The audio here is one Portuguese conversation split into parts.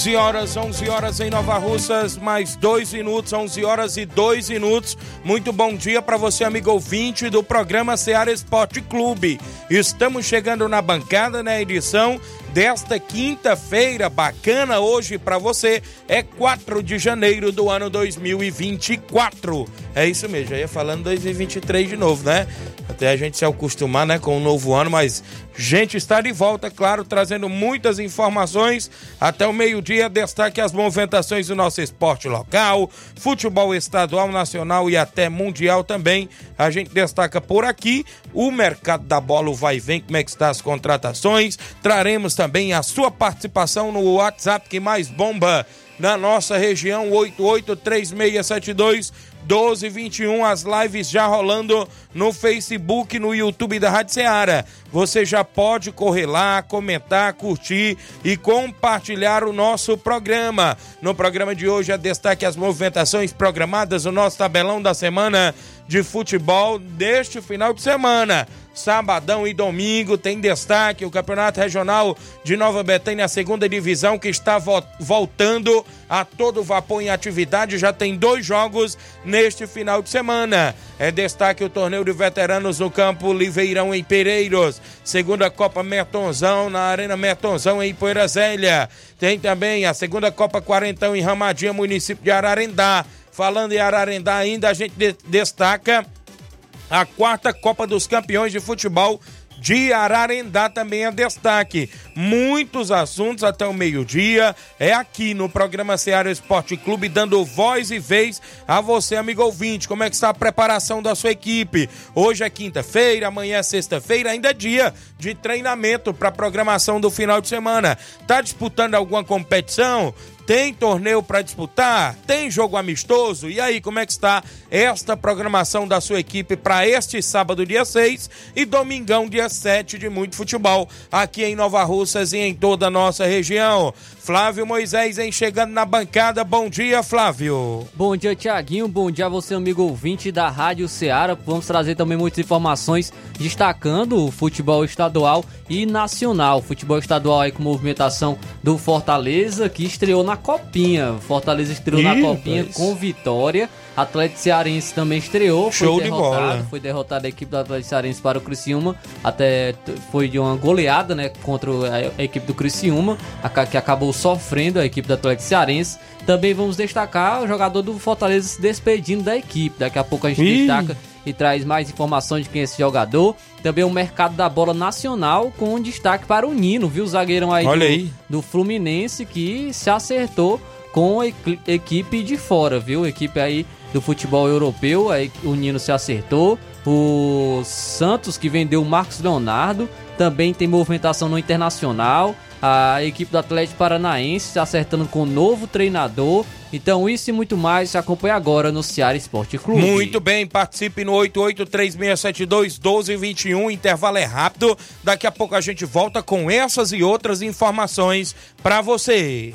11 horas, 11 horas em Nova Russas, mais dois minutos, 11 horas e dois minutos. Muito bom dia para você, amigo ouvinte do programa Seara Esporte Clube. Estamos chegando na bancada na edição desta quinta-feira bacana hoje para você. É 4 de janeiro do ano 2024. É isso mesmo, já ia falando 2023 de novo, né? Até a gente se acostumar, né, com o novo ano, mas gente está de volta, claro, trazendo muitas informações até o meio-dia. Destaque as movimentações do nosso esporte local, futebol estadual, nacional e até mundial também. A gente destaca por aqui o mercado da bola, o vai e vem, como é que está as contratações. Traremos também a sua participação no WhatsApp que mais bomba na nossa região, 883672 1221, as lives já rolando no Facebook, no YouTube da Rádio Ceará. Você já pode correr lá, comentar, curtir e compartilhar o nosso programa. No programa de hoje, a destaque as movimentações programadas, o nosso tabelão da semana de futebol deste final de semana. Sabadão e domingo tem destaque o Campeonato Regional de Nova Betânia, a segunda divisão, que está voltando a todo vapor em atividade. Já tem dois jogos neste final de semana. É destaque o torneio de veteranos no campo Liveirão em Pereiros. Segunda Copa Mertonzão na Arena Mertonzão em Poeira Zélia. Tem também a segunda Copa Quarentão em Ramadinha, município de Ararendá. Falando em Ararendá ainda, a gente de destaca a quarta Copa dos Campeões de Futebol de Ararendá também é destaque. Muitos assuntos até o meio-dia. É aqui no programa Ceará Esporte Clube, dando voz e vez a você, amigo ouvinte. Como é que está a preparação da sua equipe? Hoje é quinta-feira, amanhã é sexta-feira, ainda é dia de treinamento para a programação do final de semana. Tá disputando alguma competição? Tem torneio para disputar? Tem jogo amistoso? E aí, como é que está esta programação da sua equipe para este sábado, dia 6 e domingão, dia 7 de muito futebol aqui em Nova Russas e em toda a nossa região? Flávio Moisés em chegando na bancada. Bom dia, Flávio. Bom dia, Tiaguinho. Bom dia a você, amigo ouvinte da Rádio Ceará. Vamos trazer também muitas informações destacando o futebol estadual e nacional. Futebol estadual aí com movimentação do Fortaleza, que estreou na Copinha. Fortaleza estreou Ih, na Copinha mas... com vitória. Atlético Cearense também estreou. Show de bola. Foi derrotada a equipe do Atlético Cearense para o Criciúma. Até foi de uma goleada, né? Contra a equipe do Criciúma, que acabou sofrendo a equipe do Atlético Cearense. Também vamos destacar o jogador do Fortaleza se despedindo da equipe. Daqui a pouco a gente Ih. destaca e traz mais informações de quem é esse jogador. Também o mercado da bola nacional com destaque para o Nino, viu? O zagueirão aí, Olha do, aí. do Fluminense que se acertou com a equipe de fora, viu? Equipe aí do futebol europeu, aí o Nino se acertou. O Santos que vendeu o Marcos Leonardo, também tem movimentação no internacional. A equipe do Atlético Paranaense se acertando com o novo treinador. Então, isso e muito mais se acompanha agora no Ceará Esporte Clube. Muito bem, participe no 8836721221. Intervalo é rápido. Daqui a pouco a gente volta com essas e outras informações para você.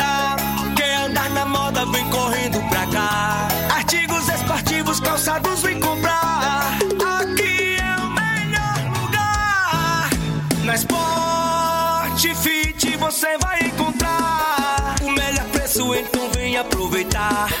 Aproveitar.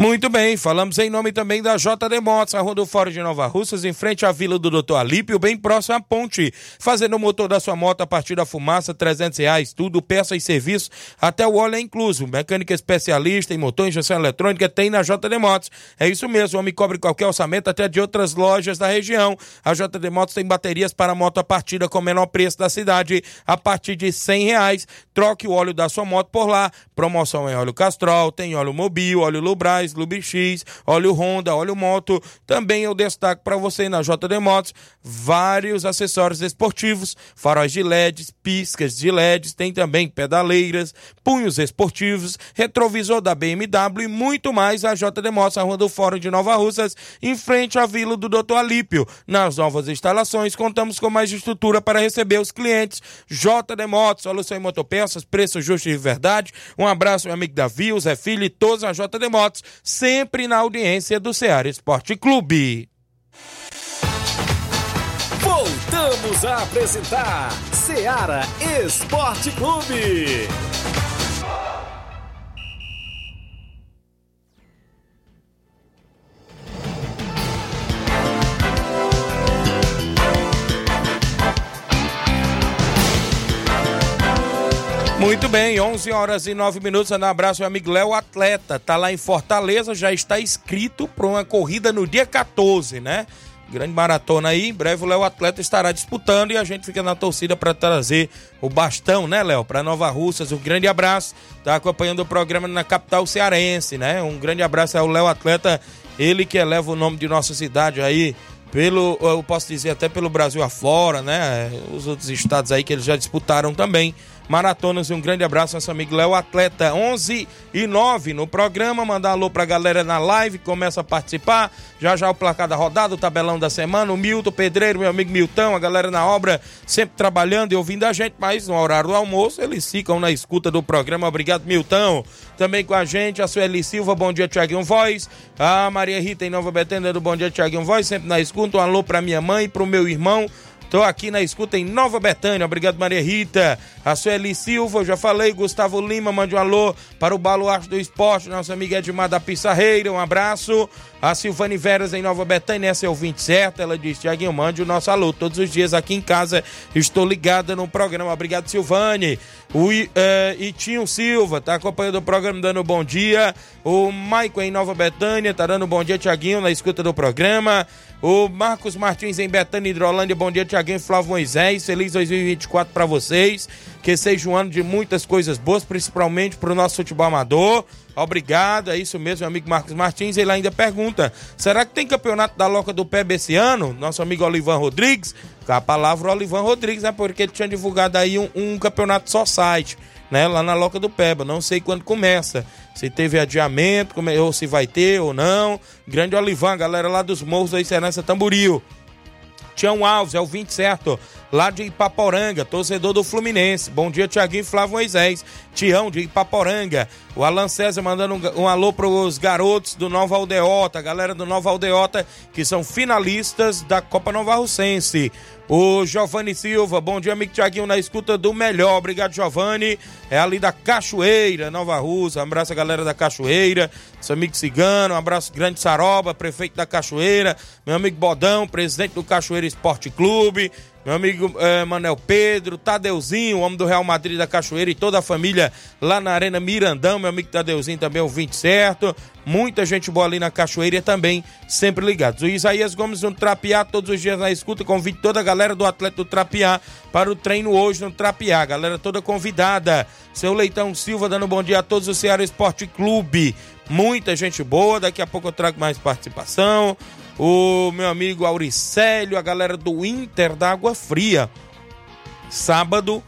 Muito bem, falamos em nome também da JD Motos, a Fórum de Nova Russas, em frente à Vila do Doutor Alípio, bem próximo à ponte. Fazendo o motor da sua moto a partir da fumaça, 300 reais, tudo, peça e serviço, até o óleo é incluso. Mecânica especialista em motor, injeção eletrônica, tem na JD Motos. É isso mesmo, o homem cobre qualquer orçamento, até de outras lojas da região. A JD Motos tem baterias para moto a partida com o menor preço da cidade, a partir de 100 reais. Troque o óleo da sua moto por lá. Promoção em óleo Castrol, tem óleo Mobil, óleo Lubrais, Lubix, óleo Honda, óleo Moto. Também eu destaco para você na JD Motos vários acessórios esportivos, faróis de LEDs, piscas de LEDs, tem também pedaleiras, punhos esportivos, retrovisor da BMW e muito mais a JD Motos, a Rua do Fórum de Nova Russas, em frente à Vila do Doutor Alípio. Nas novas instalações, contamos com mais estrutura para receber os clientes. JD Motos, solução em motopeças, preço justo e de verdade. Um abraço, meu amigo Davi, o Zé Filho e todos a JD Motos, sempre na audiência do Ceará Esporte Clube. Voltamos a apresentar Seara Esporte Clube. Muito bem, 11 horas e 9 minutos. Um abraço, meu amigo Léo Atleta. Tá lá em Fortaleza, já está inscrito para uma corrida no dia 14, né? Grande maratona aí. Em breve o Léo Atleta estará disputando e a gente fica na torcida para trazer o bastão, né, Léo? Para Nova Russas. Um grande abraço. Tá acompanhando o programa na capital cearense, né? Um grande abraço ao Léo Atleta, ele que eleva o nome de nossa cidade aí pelo, eu posso dizer até pelo Brasil afora, né? Os outros estados aí que eles já disputaram também maratonas. E um grande abraço, nosso amigo Léo Atleta. 11 e 9 no programa. Mandar alô pra galera na live, começa a participar. Já já o placar da rodada, o tabelão da semana. O Milton Pedreiro, meu amigo Milton, a galera na obra sempre trabalhando e ouvindo a gente, mas no horário do almoço eles ficam na escuta do programa. Obrigado, Milton. Também com a gente, a Sueli Silva, bom dia, Tiaguinho Voz. A Maria Rita em Nova Betânia do Bom Dia, Tiaguinho Voz, sempre na escuta. Um alô pra minha mãe pro meu irmão. Tô aqui na escuta em Nova Betânia. Obrigado, Maria Rita. A Sueli Silva, já falei. Gustavo Lima, mande um alô para o Baluarte do Esporte. Nossa amiga Edmar da Pissarreira, um abraço. A Silvane Veras em Nova Betânia, essa é ouvinte certa. Ela diz: Tiaguinho, mande o nosso alô. Todos os dias aqui em casa estou ligada no programa. Obrigado, Silvane. O uh, Itinho Silva tá acompanhando o programa, dando bom dia. O Maicon em Nova Betânia tá dando bom dia, Tiaguinho, na escuta do programa. O Marcos Martins em Betânia, Hidrolândia, bom dia, Tiaguinho Flávio Moisés. Feliz 2024 para vocês. Que seja um ano de muitas coisas boas, principalmente para o nosso futebol amador. Obrigado, é isso mesmo, meu amigo Marcos Martins. Ele ainda pergunta: será que tem campeonato da Loca do Peb esse ano? Nosso amigo Olivan Rodrigues. A palavra Olivan Rodrigues, né? Porque ele tinha divulgado aí um, um campeonato só site. né, lá na Loca do Peba. Não sei quando começa. Se teve adiamento, ou se vai ter ou não. Grande Olivan, galera lá dos Morros da Serança Tamboril. Tião Alves, é o 20 certo, lá de Ipaporanga, torcedor do Fluminense. Bom dia, Tiaguinho e Flávio Moisés. Tião de Ipaporanga. O Alan César mandando um, um alô pros garotos do Nova Aldeota, galera do Nova Aldeota, que são finalistas da Copa Nova Russense. O Giovanni Silva, bom dia, amigo Tiaguinho, na escuta do melhor. Obrigado, Giovanni. É ali da Cachoeira, Nova Russa. Um abraço a galera da Cachoeira, seu amigo Cigano, um abraço grande Saroba, prefeito da Cachoeira, meu amigo Bodão, presidente do Cachoeira Esporte Clube, meu amigo eh, Manel Pedro, Tadeuzinho, homem do Real Madrid da Cachoeira e toda a família lá na Arena Mirandão, meu amigo Tadeuzinho também, o 20 certo. Muita gente boa ali na Cachoeira também sempre ligados. O Isaías Gomes no Trapiá, todos os dias na escuta, convide toda a galera do Atlético do Trapiá para o treino hoje no Trapiá. Galera toda convidada. Seu Leitão Silva dando bom dia a todos do Ceará Esporte Clube. Muita gente boa, daqui a pouco eu trago mais participação. O meu amigo Auricélio, a galera do Inter da Água Fria. Sábado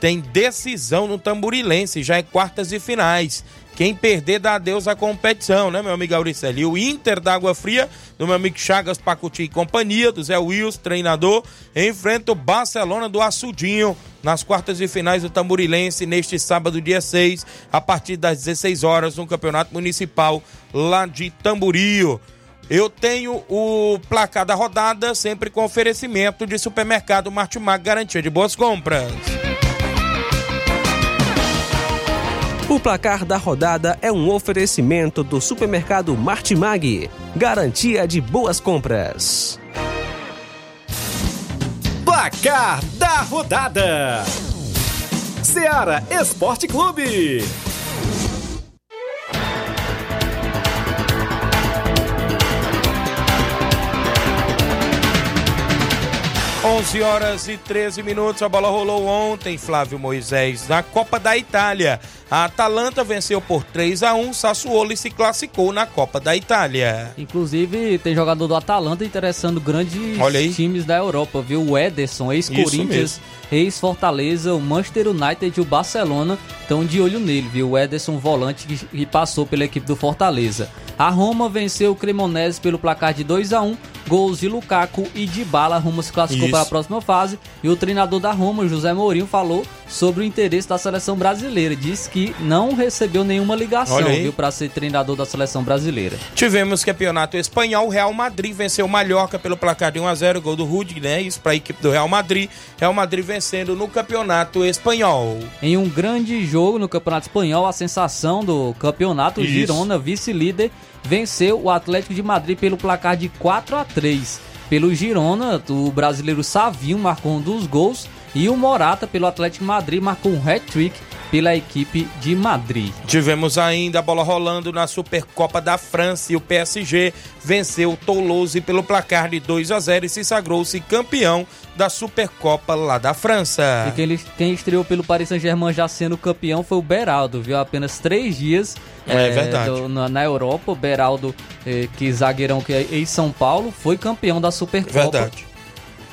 tem decisão no Tamburilense, já é quartas e finais. Quem perder dá adeus à competição, né, meu amigo Auricélio? E o Inter da Água Fria, do meu amigo Chagas Pacuti e companhia, do Zé Wills, treinador, enfrenta o Barcelona do Açudinho nas quartas e finais do Tamburilense neste sábado, dia 6, a partir das 16 horas, no Campeonato Municipal lá de Tamburio. Eu tenho o placar da rodada, sempre com oferecimento de supermercado Martimag, garantia de boas compras. O placar da rodada é um oferecimento do supermercado Martimag, garantia de boas compras. Placar da rodada: Seara Esporte Clube. 11 horas e 13 minutos. A bola rolou ontem, Flávio Moisés, na Copa da Itália. A Atalanta venceu por 3 a 1 Sassuolo e se classificou na Copa da Itália. Inclusive, tem jogador do Atalanta interessando grandes times da Europa, viu? O Ederson, ex-Corinthians, ex-Fortaleza, o Manchester United e o Barcelona estão de olho nele, viu? O Ederson, volante que, que passou pela equipe do Fortaleza. A Roma venceu o Cremonese pelo placar de 2 a 1 gols de Lukaku e de Bala. A Roma se classificou Isso. para a próxima fase e o treinador da Roma, José Mourinho, falou sobre o interesse da seleção brasileira. Disse que não recebeu nenhuma ligação, viu, para ser treinador da seleção brasileira. Tivemos campeonato espanhol. O Real Madrid venceu o Mallorca pelo placar de 1 a 0 gol do Rudy, né? Isso para a equipe do Real Madrid. Real Madrid vencendo no campeonato espanhol. Em um grande jogo no Campeonato Espanhol, a sensação do campeonato, Isso. Girona, vice-líder, venceu o Atlético de Madrid pelo placar de 4 a 3. Pelo Girona, o brasileiro Savinho marcou um dos gols e o Morata, pelo Atlético de Madrid, marcou um hat-trick pela equipe de Madrid. Tivemos ainda a bola rolando na Supercopa da França e o PSG venceu o Toulouse pelo placar de 2 a 0 e se sagrou-se campeão da Supercopa lá da França. E quem, quem estreou pelo Paris Saint-Germain já sendo campeão foi o Beraldo, viu? Apenas três dias É verdade. na, na Europa. O Beraldo, eh, que zagueirão que é ex-São Paulo, foi campeão da Supercopa. Verdade.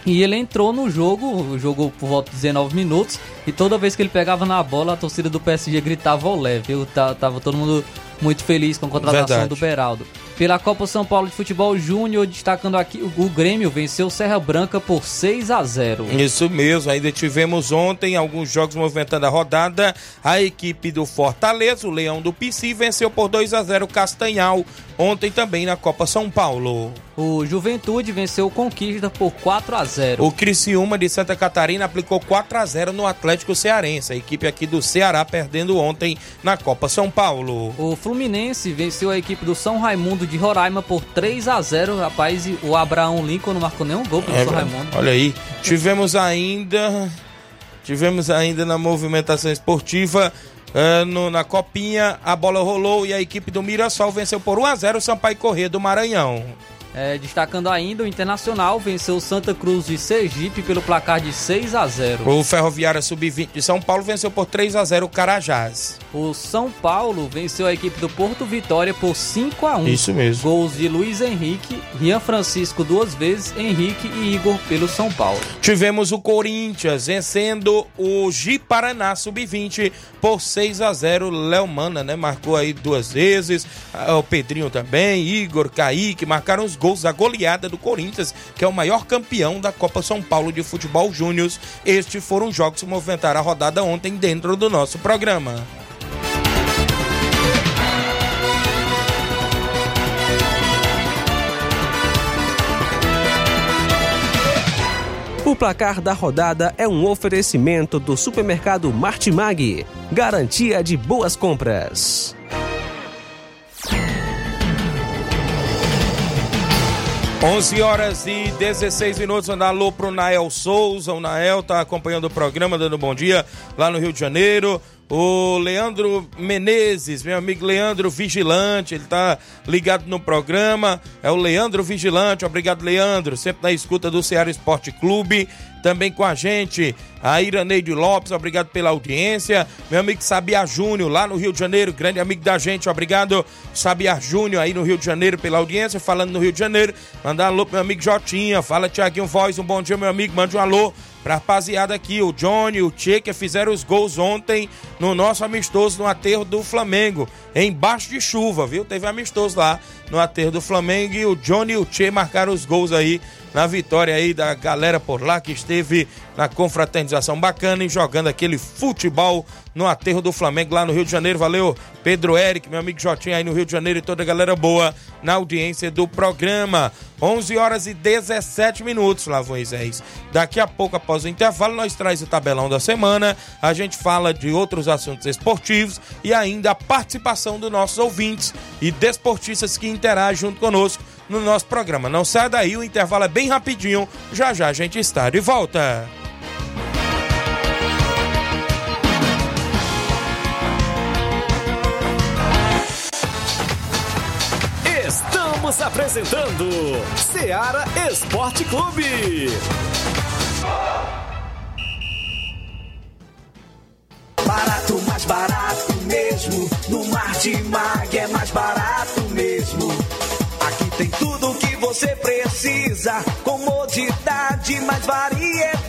E ele entrou no jogo, jogou por volta de 19 minutos, e toda vez que ele pegava na bola, a torcida do PSG gritava olé, viu? Tá- Tava todo mundo muito feliz com a contratação Verdade. do Beraldo. Pela Copa São Paulo de Futebol Júnior, destacando aqui, o Grêmio venceu Serra Branca por 6 a 0 Isso mesmo, ainda tivemos ontem alguns jogos movimentando a rodada. A equipe do Fortaleza, o Leão do Pici, venceu por 2 a 0 o Castanhal. Ontem também na Copa São Paulo. O Juventude venceu o Conquista por 4 a 0 O Criciúma de Santa Catarina aplicou 4 a 0 no Atlético Cearense. A equipe aqui do Ceará perdendo ontem na Copa São Paulo. O Fluminense venceu a equipe do São Raimundo de Roraima por 3 a 0 Rapaz, o Abraão Lincoln não marcou nenhum gol pelo É São. Raimundo. Olha aí, tivemos ainda tivemos ainda na movimentação esportiva eh, no- na copinha, a bola rolou e a equipe do Mirassol venceu por 1 a 0 o Sampaio Corrêa do Maranhão. É, destacando ainda, o Internacional venceu o Santa Cruz de Sergipe pelo placar de 6 a 0. O Ferroviária Sub-20 de São Paulo venceu por 3 a 0 o Carajás. O São Paulo venceu a equipe do Porto Vitória por 5 a 1. Isso mesmo. Gols de Luiz Henrique, Rian Francisco duas vezes, Henrique e Igor pelo São Paulo. Tivemos o Corinthians vencendo o Gi Paraná Sub-20 por 6 a 0 Léo Mana, né? Marcou aí duas vezes. Ah, O Pedrinho também, Igor, Kaique, marcaram os gols da goleada do Corinthians, que é o maior campeão da Copa São Paulo de Futebol Júnior. Estes foram os jogos que movimentaram a rodada ontem dentro do nosso programa. O placar da rodada é um oferecimento do supermercado Martimag. Garantia de boas compras. Onze horas e 16 minutos, um alô pro Nael Souza, o Nael tá acompanhando o programa, dando bom dia lá no Rio de Janeiro. O Leandro Menezes, meu amigo Leandro Vigilante, ele tá ligado no programa. É o Leandro Vigilante, obrigado Leandro, sempre na escuta do Ceará Esporte Clube. Também com a gente, a Iraneide Lopes, obrigado pela audiência. Meu amigo Sabiá Júnior, lá no Rio de Janeiro, grande amigo da gente, obrigado Sabiá Júnior aí no Rio de Janeiro pela audiência, falando no Rio de Janeiro. Mandar um alô pro meu amigo Jotinha, fala Tiaguinho Voz, um bom dia meu amigo, mande um alô pra rapaziada aqui, o Johnny, o Tchê, que fizeram os gols ontem no nosso amistoso no aterro do Flamengo, embaixo de chuva, viu? Teve amistoso lá no aterro do Flamengo e o Johnny e o Tchê marcaram os gols aí na vitória aí da galera por lá que esteve na confraternização bacana e jogando aquele futebol no aterro do Flamengo lá no Rio de Janeiro. Valeu, Pedro Eric, meu amigo Jotinho aí no Rio de Janeiro e toda a galera boa na audiência do programa. 11 horas e 17 minutos, lá Moisés. Daqui a pouco, após o intervalo, nós traz o tabelão da semana. A gente fala de outros assuntos esportivos e ainda a participação dos nossos ouvintes e desportistas que interagem junto conosco no nosso programa. Não sai daí, o intervalo é bem rapidinho. Já já a gente está de volta. Estamos apresentando Seara Esporte Clube. Barato, mais barato mesmo. No Martimag é mais barato mesmo. Aqui tem tudo o que você precisa. Comodidade, mais variedade.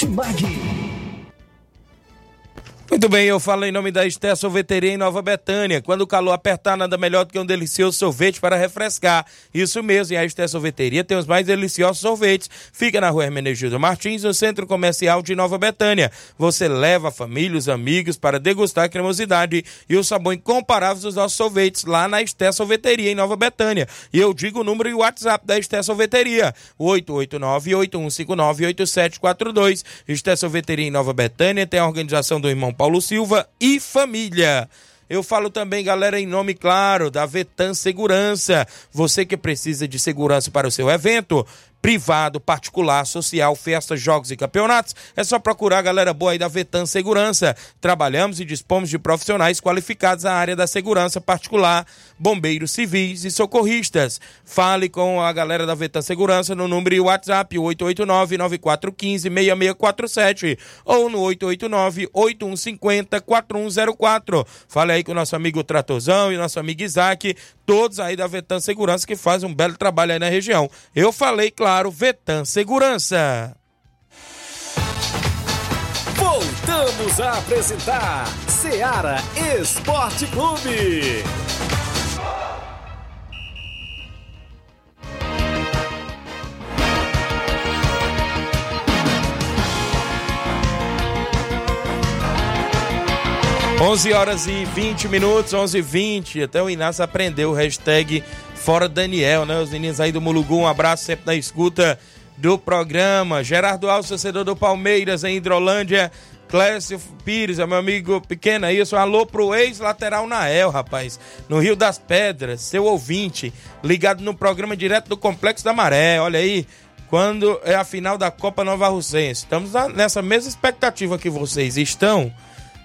Martimag. Muito bem, eu falo em nome da Esté Sorveteria em Nova Betânia. Quando o calor apertar, nada melhor do que um delicioso sorvete para refrescar. Isso mesmo, e a Esté Sorveteria tem os mais deliciosos sorvetes. Fica na rua Hermenegildo Martins, no Centro Comercial de Nova Betânia. Você leva a família, os amigos para degustar a cremosidade e o sabor incomparável dos nossos sorvetes lá na Esté Sorveteria em Nova Betânia. E eu digo o número e o WhatsApp da Esté Sorveteria: 889-8159-8742. Esté Sorveteria em Nova Betânia tem a organização do irmão Paulo Silva e família. Eu falo também, galera, em nome, claro, da Vetan Segurança. Você que precisa de segurança para o seu evento, privado, particular, social, festas, jogos e campeonatos, é só procurar a galera boa aí da Vetan Segurança. Trabalhamos e dispomos de profissionais qualificados na área da segurança particular, bombeiros civis e socorristas. Fale com a galera da Vetan Segurança no número WhatsApp 889-9415-6647 ou no 889-8150-4104. Fale aí com o nosso amigo Tratorzão e nosso amigo Isaac, todos aí da Vetan Segurança que fazem um belo trabalho aí na região. Eu falei, claro, Vetan Segurança. Voltamos a apresentar Seara Esporte Clube. Onze horas e 20 minutos, 11 e 20. Até o Inácio aprendeu o hashtag fora Daniel, né? Os meninos aí do Mulugu, um abraço sempre na escuta do programa. Gerardo Alves, torcedor do Palmeiras em Hidrolândia. Clécio Pires, é meu amigo pequeno, é isso. Alô pro ex-lateral Nael, rapaz, no Rio das Pedras, seu ouvinte, ligado no programa direto do Complexo da Maré. Olha aí, quando é a final da Copa Nova Russense. Estamos nessa mesma expectativa que vocês estão.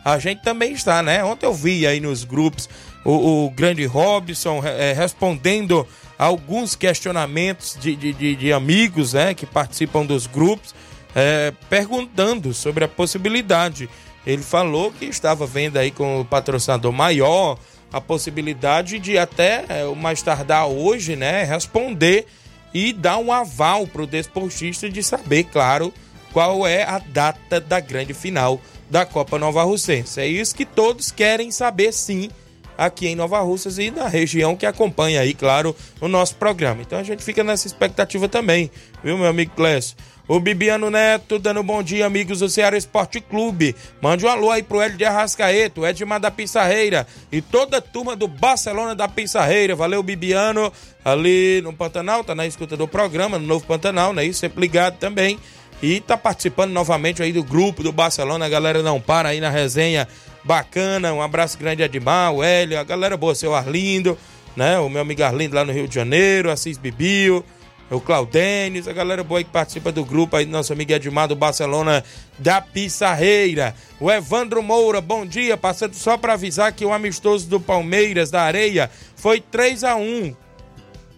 A gente também está, né? Ontem eu vi aí nos grupos o, o grande Robson eh, respondendo alguns questionamentos de, de, de- amigos, né? Que participam dos grupos, eh, perguntando sobre a possibilidade. Ele falou que estava vendo aí com o patrocinador maior a possibilidade de até eh, o mais tardar hoje, né? Responder e dar um aval para o desportista de saber, claro, qual é a data da grande final da Copa Nova Russense. É isso que todos querem saber, sim, aqui em Nova Russas e na região que acompanha aí, claro, o nosso programa. Então a gente fica nessa expectativa também, viu, meu amigo Clécio? O Bibiano Neto dando bom dia, amigos do Ceará Esporte Clube. Mande um alô aí pro Hélio de Arrascaeta, o Edmar da Pissarreira e toda a turma do Barcelona da Pissarreira. Valeu, Bibiano, ali no Pantanal, tá na escuta do programa, no Novo Pantanal, né? Isso, sempre ligado também. E tá participando novamente aí do grupo do Barcelona. A galera não para aí na resenha bacana. Um abraço grande a Edmar, o Hélio, a galera boa, seu Arlindo, né? O meu amigo Arlindo lá no Rio de Janeiro, Assis Bibio, o Claudênis, a galera boa que participa do grupo aí, nosso amigo Edmar do Barcelona da Pissarreira. O Evandro Moura, bom dia. Passando só para avisar que o amistoso do Palmeiras da Areia foi 3 a 1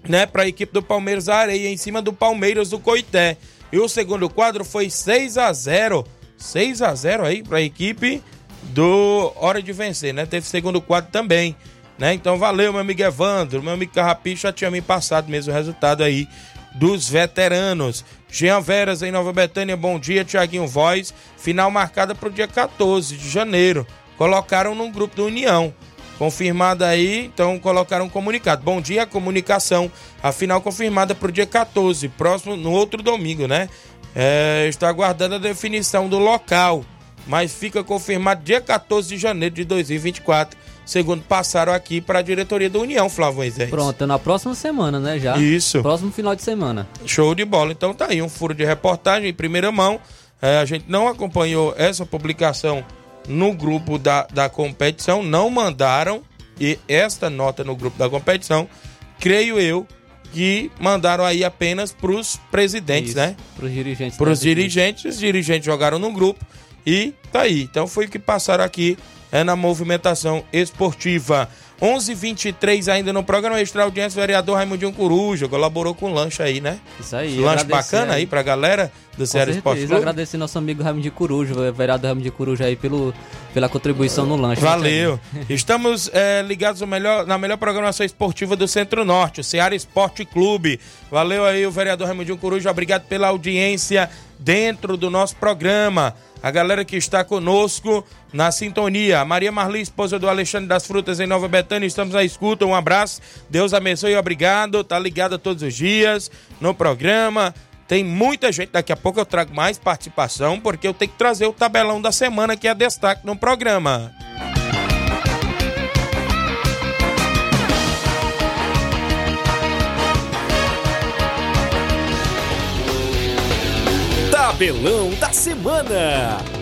né, para a equipe do Palmeiras da Areia em cima do Palmeiras do Coité. E o segundo quadro foi 6 a 0 6 a 0 aí para a equipe do Hora de Vencer, né? Teve segundo quadro também, né? Então valeu, meu amigo Evandro, meu amigo Carrapicho já tinha me passado mesmo o resultado aí dos veteranos. Jean Veras em Nova Betânia, bom dia, Tiaguinho Voz. Final marcada para o dia 14 de janeiro. Colocaram no grupo do União. Confirmada aí, então colocaram um comunicado. Bom dia, comunicação. A final confirmada para o dia 14, próximo, no outro domingo, né? É, está aguardando a definição do local, mas fica confirmado dia 14 de janeiro de 2024, segundo passaram aqui para a diretoria da União, Flávio Moisés. Pronto, na próxima semana, né? Já. Isso. Próximo final de semana. Show de bola. Então tá aí um furo de reportagem em primeira mão. É, a gente não acompanhou essa publicação no grupo da, da competição, não mandaram e esta nota no grupo da competição, creio eu, que mandaram aí apenas para os presidentes, Isso, né? Pros dirigentes. Para os dirigentes, os dirigentes jogaram no grupo e tá aí. Então foi o que passaram aqui é, na movimentação esportiva. 11:23 ainda no programa Extra Audiência, o vereador Raimundinho Coruja colaborou com o lanche aí, né? Isso aí. lanche bacana aí pra galera do Ceará Esporte Clube. agradecer nosso amigo Raimundo de Coruja, o vereador Raimundo de Coruja aí pelo, pela contribuição no lanche. Valeu. Estamos é, ligados no melhor, na melhor programação esportiva do Centro-Norte, o Ceará Esporte Clube. Valeu aí o vereador Raimundinho Coruja, obrigado pela audiência dentro do nosso programa. A galera que está conosco na sintonia. Maria Marli, esposa do Alexandre das Frutas em Nova Betânia, estamos à escuta. Um abraço. Deus abençoe obrigado. Tá ligada todos os dias no programa. Tem muita gente, daqui a pouco eu trago mais participação, porque eu tenho que trazer o tabelão da semana que é destaque no programa. Tabelão da semana.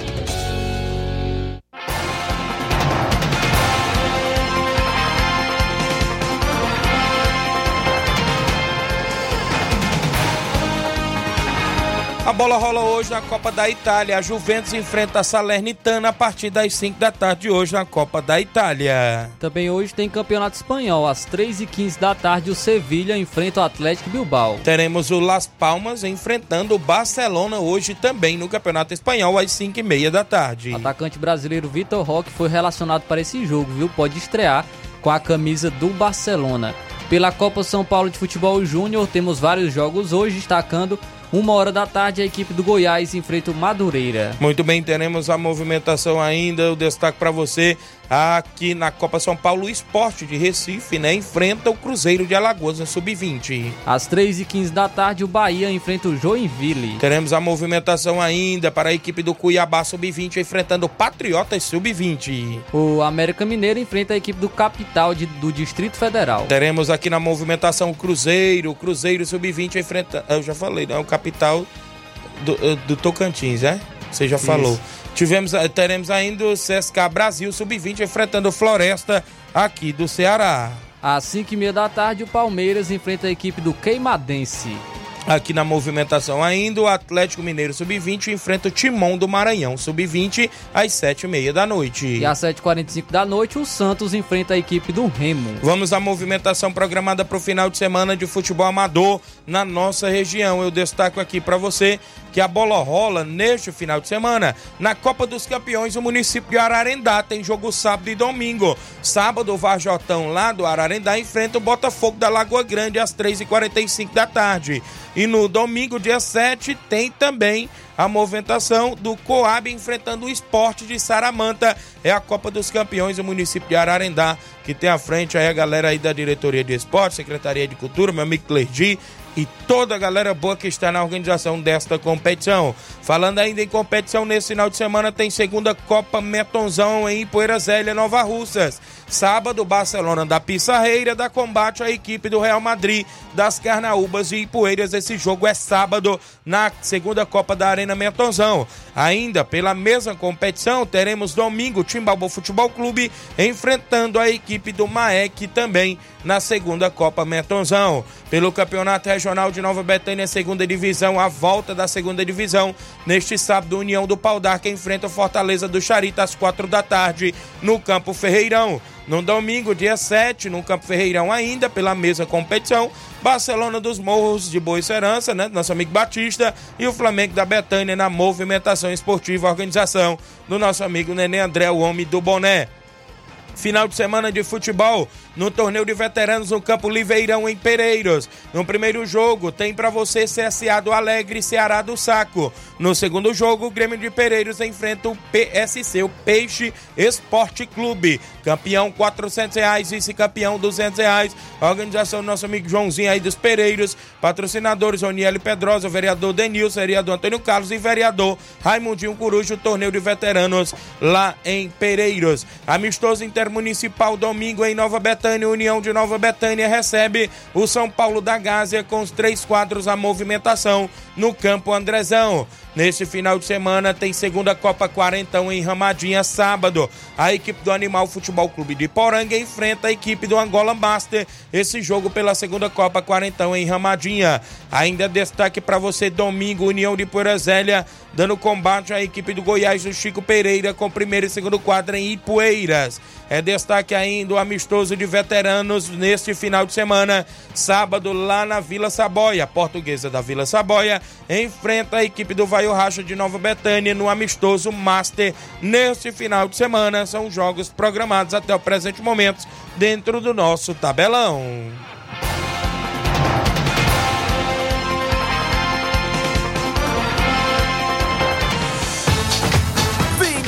A bola rola hoje na Copa da Itália. A Juventus enfrenta a Salernitana a partir das 5 da tarde de hoje na Copa da Itália. Também hoje tem campeonato espanhol. Às 3h15 da tarde, o Sevilha enfrenta o Atlético Bilbao. Teremos o Las Palmas enfrentando o Barcelona hoje também no Campeonato Espanhol às 5 e meia da tarde. Atacante brasileiro Vitor Roque foi relacionado para esse jogo, viu? Pode estrear com a camisa do Barcelona. Pela Copa São Paulo de Futebol Júnior, temos vários jogos hoje, destacando Uma hora da tarde, a equipe do Goiás enfrenta o Madureira. Muito bem, teremos a movimentação ainda. O destaque para você aqui na Copa São Paulo, o Esporte de Recife, né? Enfrenta o Cruzeiro de Alagoas no Sub-20. Às 3h15 da tarde, o Bahia enfrenta o Joinville. Teremos a movimentação ainda para a equipe do Cuiabá Sub-20 enfrentando o Patriotas Sub-20. O América Mineiro enfrenta a equipe do Capital de- do Distrito Federal. Teremos aqui na movimentação o Cruzeiro, o Cruzeiro Sub-20 enfrenta. Eu já falei, né? O capital do, eh, do Tocantins, né? Você já falou. Tivemos, eh, teremos ainda o CSK Brasil Sub-20 enfrentando o Floresta aqui do Ceará. Às 5h30 da tarde, o Palmeiras enfrenta a equipe do Queimadense. Aqui na movimentação ainda, o Atlético Mineiro Sub-20 enfrenta o Timão do Maranhão Sub-20 às 7h30 da noite. E às 7h45 da noite, o Santos enfrenta a equipe do Remo. Vamos à movimentação programada para o final de semana de futebol amador na nossa região. Eu destaco aqui para você que a bola rola neste final de semana na Copa dos Campeões. O município de Ararendá tem jogo sábado e domingo. Sábado, o Varjotão lá do Ararendá enfrenta o Botafogo da Lagoa Grande às 3h45 da tarde. E no domingo, dia 7, tem também a movimentação do Coab enfrentando o esporte de Saramanta. É a Copa dos Campeões do município de Ararendá, que tem à frente aí a galera aí da diretoria de esporte, Secretaria de Cultura, meu amigo Clerdi e toda a galera boa que está na organização desta competição. Falando ainda em competição, nesse final de semana tem segunda Copa Metonzão em Poeira Zélia, Nova Russas. Sábado, Barcelona da Pissarreira dá combate à equipe do Real Madrid das Carnaúbas e Ipueiras. Esse jogo é sábado na segunda Copa da Arena Metonzão. Ainda pela mesma competição, teremos domingo Timbalbo Futebol Clube enfrentando a equipe do Maek também na segunda Copa Metonzão. Pelo Campeonato Regional de Nova Betânia, segunda divisão, a volta da segunda divisão. Neste sábado, União do Pau d'Arca enfrenta o Fortaleza do Charita às quatro da tarde no Campo Ferreirão. No domingo, dia 7, no Campo Ferreirão ainda, pela mesma competição, Barcelona dos Morros de Boa Serança, né, nosso amigo Batista, e o Flamengo da Betânia na movimentação esportiva, organização do nosso amigo Nenê André, o homem do boné. Final de semana de futebol no torneio de veteranos no Campo Liveirão em Pereiros. No primeiro jogo tem para você CSA do Alegre e Ceará do Saco. No segundo jogo, o Grêmio de Pereiros enfrenta o PSC, o Peixe Esporte Clube. Campeão 400 reais, vice-campeão 200 reais. A organização do nosso amigo Joãozinho aí dos Pereiros. Patrocinadores Oniele Pedrosa, vereador Denilson, vereador Antônio Carlos e vereador Raimundinho Corujo, torneio de veteranos lá em Pereiros. Amistoso intermunicipal domingo em Nova Betânia, União de Nova Betânia recebe o São Paulo da Gásia com os três quadros à movimentação no Campo Andrezão. Neste final de semana tem segunda Copa Quarentão em Ramadinha, sábado. A equipe do Animal Futebol Clube de Poranga enfrenta a equipe do Angola Master. Esse jogo pela segunda Copa Quarentão em Ramadinha. Ainda destaque para você domingo, União de Poeira Zélia, dando combate à equipe do Goiás do Chico Pereira com primeiro e segundo quadro em Ipueiras. É destaque ainda o amistoso de veteranos neste final de semana, sábado lá na Vila Saboia. A portuguesa da Vila Saboia enfrenta a equipe do Vaio Racha de Nova Betânia no amistoso Master neste final de semana. São jogos programados até o presente momento dentro do nosso tabelão.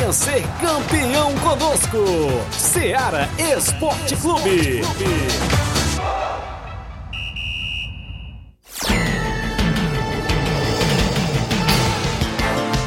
Venha ser campeão conosco. Seara Esporte Clube.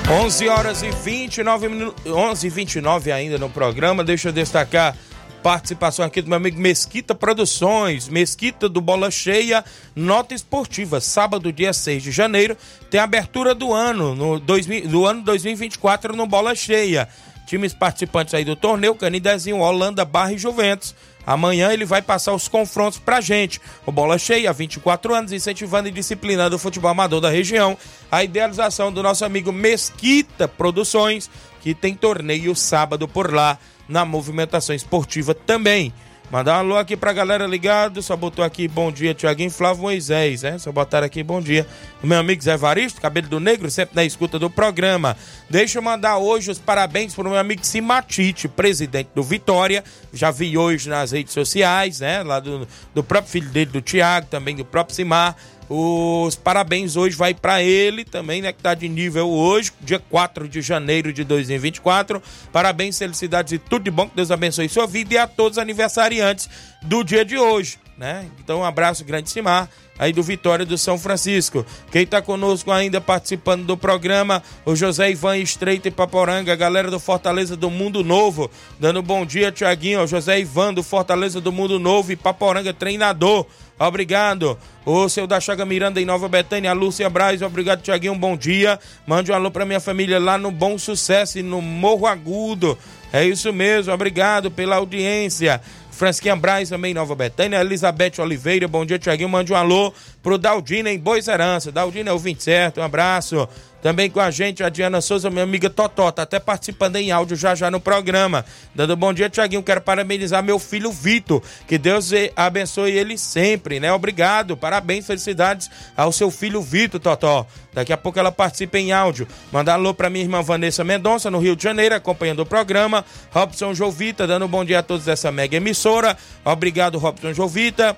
11 horas e 29 minutos, 11 e 29 ainda no programa. Deixa eu destacar participação aqui do meu amigo Mesquita Produções, Mesquita do Bola Cheia, nota esportiva. Sábado, dia 6 de janeiro, tem a abertura do ano, no 2000, do ano 2024 no Bola Cheia. Times participantes aí do torneio, Canidezinho, Holanda, Barra e Juventus. Amanhã ele vai passar os confrontos pra gente. O Bola Cheia, 24 anos, incentivando e disciplinando o futebol amador da região. A idealização do nosso amigo Mesquita Produções, que tem torneio sábado por lá na movimentação esportiva também. Mandar um alô aqui pra galera ligado. Só botou aqui bom dia, Tiaguinho Flávio Moisés, né? Só botaram aqui bom dia. Meu amigo Zé Varisto, cabelo do negro, sempre na escuta do programa. Deixa eu mandar hoje os parabéns pro meu amigo Simatite, presidente do Vitória. Já vi hoje nas redes sociais, né? Lá do, do próprio filho dele, do Tiago, também do próprio Simar. Os parabéns hoje vai para ele também, né, que tá de nível hoje, dia 4 de janeiro de 2024. Parabéns, felicidades e tudo de bom, que Deus abençoe sua vida e a todos os aniversariantes do dia de hoje, né? Então um abraço grande, Simar aí do Vitória do São Francisco. Quem está conosco ainda participando do programa, o José Ivan Estreito e Paporanga, galera do Fortaleza do Mundo Novo, dando bom dia, Tiaguinho, José Ivan do Fortaleza do Mundo Novo e Paporanga, treinador. Obrigado. O seu da Chaga Miranda em Nova Betânia, Lúcia Braz, obrigado, Tiaguinho, bom dia. Mande um alô pra minha família lá no Bom Sucesso e no Morro Agudo. É isso mesmo, obrigado pela audiência. Fransquinha Braz também Nova Betânia, Elizabeth Oliveira, bom dia, Tiaguinho, mande um alô pro Daldina em Boa Serança. Daldina é o 20 certo, um abraço. Também com a gente a Diana Souza, minha amiga Totó, tá até participando em áudio já já no programa. Dando bom dia, Tiaguinho. Quero parabenizar meu filho Vitor. Que Deus abençoe ele sempre, né? Obrigado, parabéns, felicidades ao seu filho Vitor, Totó. Daqui a pouco ela participa em áudio. Mandar alô pra minha irmã Vanessa Mendonça, no Rio de Janeiro, acompanhando o programa. Robson Jovita, dando bom dia a todos dessa mega emissora. Obrigado, Robson Jovita.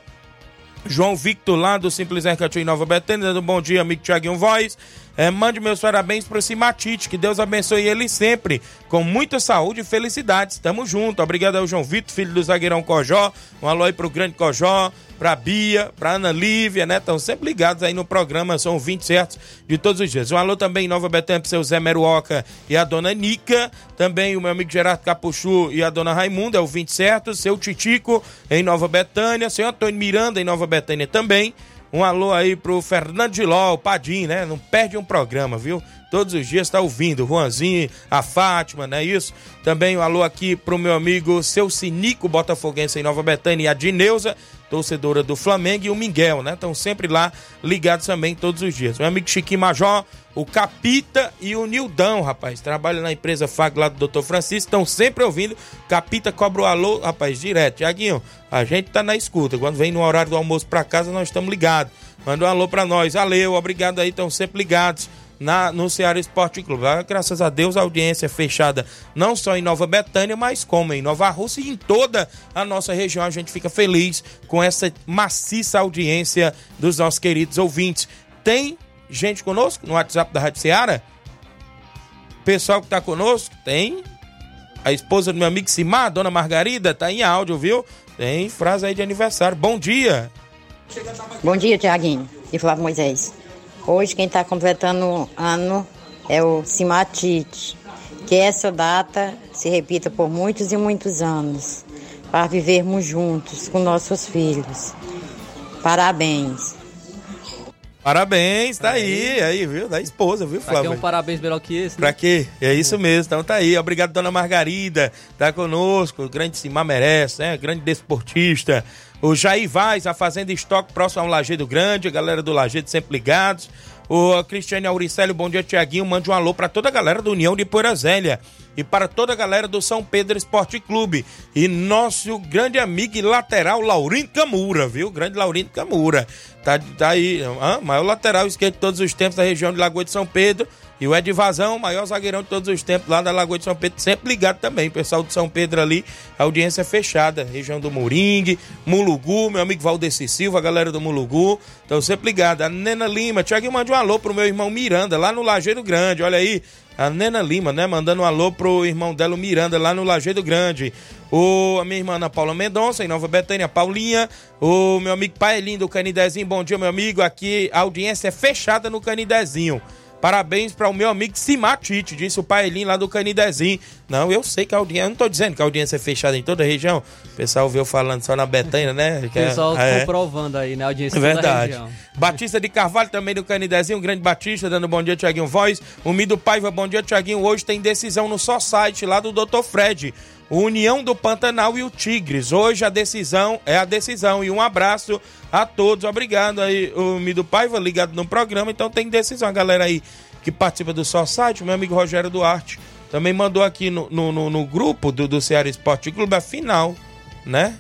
João Victor lá do Simples Ercatiu em Nova Betânia, dando bom dia, amigo Tiaguinho Voz. É, mande meus parabéns para o Cimatite, que Deus abençoe ele sempre, com muita saúde e felicidades. Tamo junto. Obrigado ao João Vitor, filho do zagueirão Cojó. Um alô aí pro grande Cojó, pra Bia, pra Ana Lívia, né? Estão sempre ligados aí no programa, são 20 certos de todos os dias. Um alô também Nova Betânia pro seu Zé Meruoca e a dona Nica. Também o meu amigo Gerardo Capuchu e a dona Raimunda, é o 20 certos. Seu Titico em Nova Betânia. Seu Antônio Miranda em Nova Betânia também. Um alô aí pro Fernando de Ló, o Padim, né? Não perde um programa, viu? Todos os dias tá ouvindo. Juanzinho, a Fátima, não é isso? Também um alô aqui pro meu amigo seu Sinico Botafoguense em Nova Betânia e a Dineuza, torcedora do Flamengo, e o Miguel, né? Estão sempre lá ligados também todos os dias. Meu amigo Chiquinho Major, o Capita e o Nildão, rapaz. Trabalha na empresa FAG lá do Dr. Francisco, estão sempre ouvindo. Capita cobra o alô, rapaz, direto. Tiaguinho, a gente tá na escuta. Quando vem no horário do almoço pra casa, nós estamos ligados. Manda um alô pra nós. Valeu, obrigado aí, estão sempre ligados. Na, no Ceará Esporte Clube. Ah, Graças a Deus, a audiência é fechada não só em Nova Betânia, mas como em Nova Rússia e em toda a nossa região. A gente fica feliz com essa maciça audiência dos nossos queridos ouvintes. Tem gente conosco no WhatsApp da Rádio Ceará? Pessoal que tá conosco? Tem. A esposa do meu amigo Simar, Dona Margarida, tá em áudio, viu? Tem frase aí de aniversário. Bom dia. Bom dia, Tiaguinho e Flávio Moisés. Hoje quem está completando ano é o Simatite. Que essa data se repita por muitos e muitos anos, para vivermos juntos com nossos filhos. Parabéns. Parabéns, tá aí, aí, viu? Da esposa, viu, Pra que Flávio? um parabéns melhor que esse, né? Pra quê? É isso mesmo, então tá aí. Obrigado, dona Margarida, tá conosco. O grande Simar merece, né? Grande desportista. O Jair Vaz, a Fazenda Estoque, próximo ao Lajeado Grande. A galera do Lajeado sempre ligados. O Cristiane Auricélio, bom dia, Tiaguinho. Mande um alô pra toda a galera do União de Poeira Zélia. E para toda a galera do São Pedro Esporte Clube. E nosso grande amigo e lateral, Laurindo Camura, viu? Grande Laurindo Camura. Tá, tá aí, hã? maior lateral esquerdo de todos os tempos da região de Lagoa de São Pedro. E o Ed Vazão, maior zagueirão de todos os tempos lá da Lagoa de São Pedro, sempre ligado também. Pessoal de São Pedro ali, audiência fechada. Região do Moringue, Mulugu, meu amigo Valdeci Silva, galera do Mulugu. Estão sempre ligados. A Nena Lima, Tiaguinho, mande um alô pro meu irmão Miranda, lá no Lajeiro Grande. Olha aí, a Nena Lima, né? Mandando um alô pro irmão dela, o Miranda, lá no Lajeiro Grande. O, a minha irmã Ana Paula Mendonça, em Nova Betânia, Paulinha. O meu amigo Paelinho do Canidezinho, bom dia, meu amigo. Aqui a audiência é fechada no Canidezinho. Parabéns para o meu amigo Simatite, disse o Paelinho lá do Canidezinho. Não, eu sei que a audiência. Eu não tô dizendo que a audiência é fechada em toda a região. O pessoal viu falando só na Betânia, né? O é- pessoal é. comprovando aí, né? A audiência É da verdade. região. Batista de Carvalho também do Canidezinho, grande Batista, dando bom dia, Tiaguinho Voz. O Mido Paiva, bom dia, Tiaguinho. Hoje tem decisão no só site lá do Dr. Fred. União do Pantanal e o Tigres. Hoje a decisão é a decisão. E um abraço a todos. Obrigado aí, o Mido Paiva, ligado no programa. Então tem decisão. A galera aí que participa do só site, meu amigo Rogério Duarte, também mandou aqui no, no, no- no grupo do, do Ceará Esporte Clube a final, né?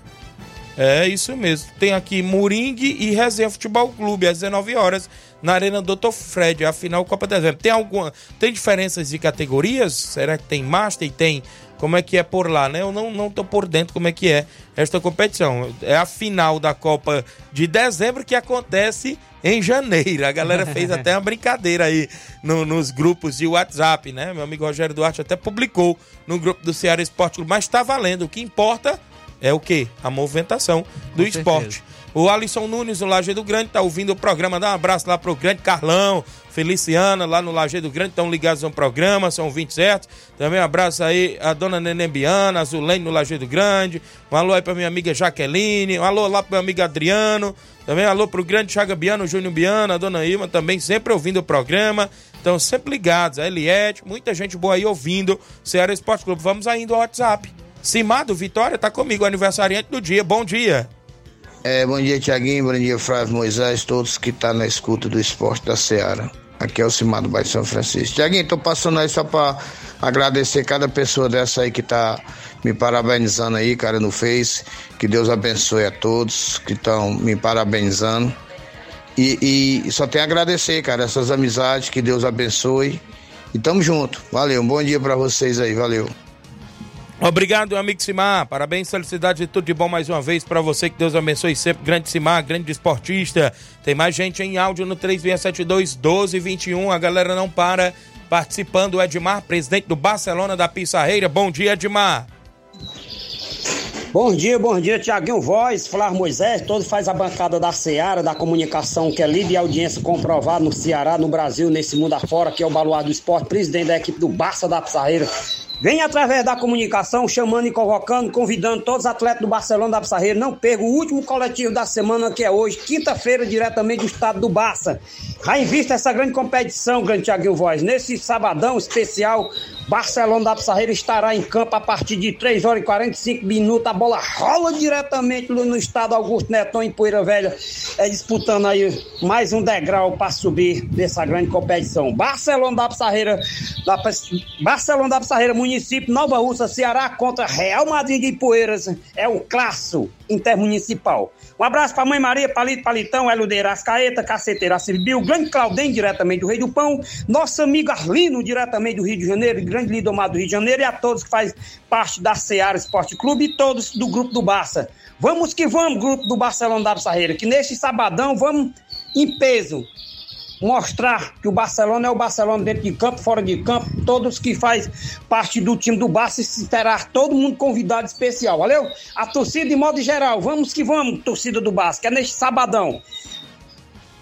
É isso mesmo. Tem aqui Moringue e Resenha Futebol Clube, às 19 horas, na Arena Dr. Fred, a final Copa Dezembro. Tem alguma. Tem diferenças de categorias? Será que tem Master e tem. Como é que é por lá, né? Eu não, não tô por dentro como é que é esta competição. É a final da Copa de dezembro que acontece em janeiro. A galera fez até uma brincadeira aí no- nos grupos de WhatsApp, né? Meu amigo Rogério Duarte até publicou no grupo do Ceará Esporte Clube, mas tá valendo. O que importa é o quê? A movimentação do Com esporte. O Alisson Nunes, no Lajeado Grande, tá ouvindo o programa. Dá um abraço lá pro grande Carlão, Feliciana, lá no Lajeado Grande, estão ligados no programa, são 20 certos. Também um abraço aí a dona Nenembiana, a Zulene no Lajeado Grande. Um alô aí pra minha amiga Jaqueline. Um alô lá pro meu amigo Adriano. Também um alô pro grande Chaga Biano, Júnior Biano, a dona Ilma também sempre ouvindo o programa. Então, sempre ligados. A Eliette, muita gente boa aí ouvindo. Ceará Esporte Clube. Vamos ainda ao WhatsApp. Simado Vitória tá comigo, aniversariante do dia. Bom dia. É, bom dia, Tiaguinho, bom dia, Flávio Moisés, todos que estão na escuta do esporte da Seara. Aqui é o Cimado Bairro São Francisco. Tiaguinho, tô passando aí só para agradecer cada pessoa dessa aí que tá me parabenizando aí, cara, no Face. Que Deus abençoe a todos que estão me parabenizando. E, e só tenho a agradecer, cara, essas amizades, que Deus abençoe. E tamo junto. Valeu, um bom dia para vocês aí, valeu. Obrigado, meu amigo Simar. Parabéns, felicidade e tudo de bom mais uma vez para você. Que Deus abençoe sempre. Grande Simar, grande esportista. Tem mais gente em áudio no 3672 1221. A galera não para participando. Edmar, presidente do Barcelona da Pissarreira. Bom dia, Edmar. Bom dia, bom dia, Tiaguinho Voz, Flávio Moisés, todos faz a bancada da Seara, da comunicação, que é líder e audiência comprovada no Ceará, no Brasil, nesse mundo afora, que é o Baluar do Esporte, presidente da equipe do Barça da Pissarreira. Vem através da comunicação, chamando e convocando, convidando todos os atletas do Barcelona da Pissarreira. Não perca o último coletivo da semana, que é hoje, quinta-feira, diretamente do estado do Barça. Já invista essa grande competição, grande Tiaguinho Voz. Nesse sabadão especial, Barcelona da Pissarreira estará em campo a partir de 3 horas e 45 minutos. A bola rola diretamente no estado Augusto Neton, em Poeira Velha, é, disputando aí mais um degrau para subir dessa grande competição. Barcelona da Pissarreira, da, Barcelona da Pissarreira, município Nova Russa, Ceará, contra Real Madrid de Poeiras. É o clássico intermunicipal. Um abraço para Mãe Maria, Palito Palitão, Eludeira Ascaeta, Caceteira Cibil, grande Claudem, diretamente do Rei do Pão, nosso amigo Arlino, diretamente do Rio de Janeiro, grande Lidomar do Rio de Janeiro, e a todos que fazem parte da Seara Esporte Clube e todos do grupo do Barça. Vamos que vamos, grupo do Barcelona da Pissarreira, que neste sabadão vamos em peso mostrar que o Barcelona é o Barcelona dentro de campo, fora de campo, todos que faz parte do time do Barça e terá todo mundo convidado especial, valeu? A torcida de modo geral, vamos que vamos, torcida do Barça, que é neste sabadão.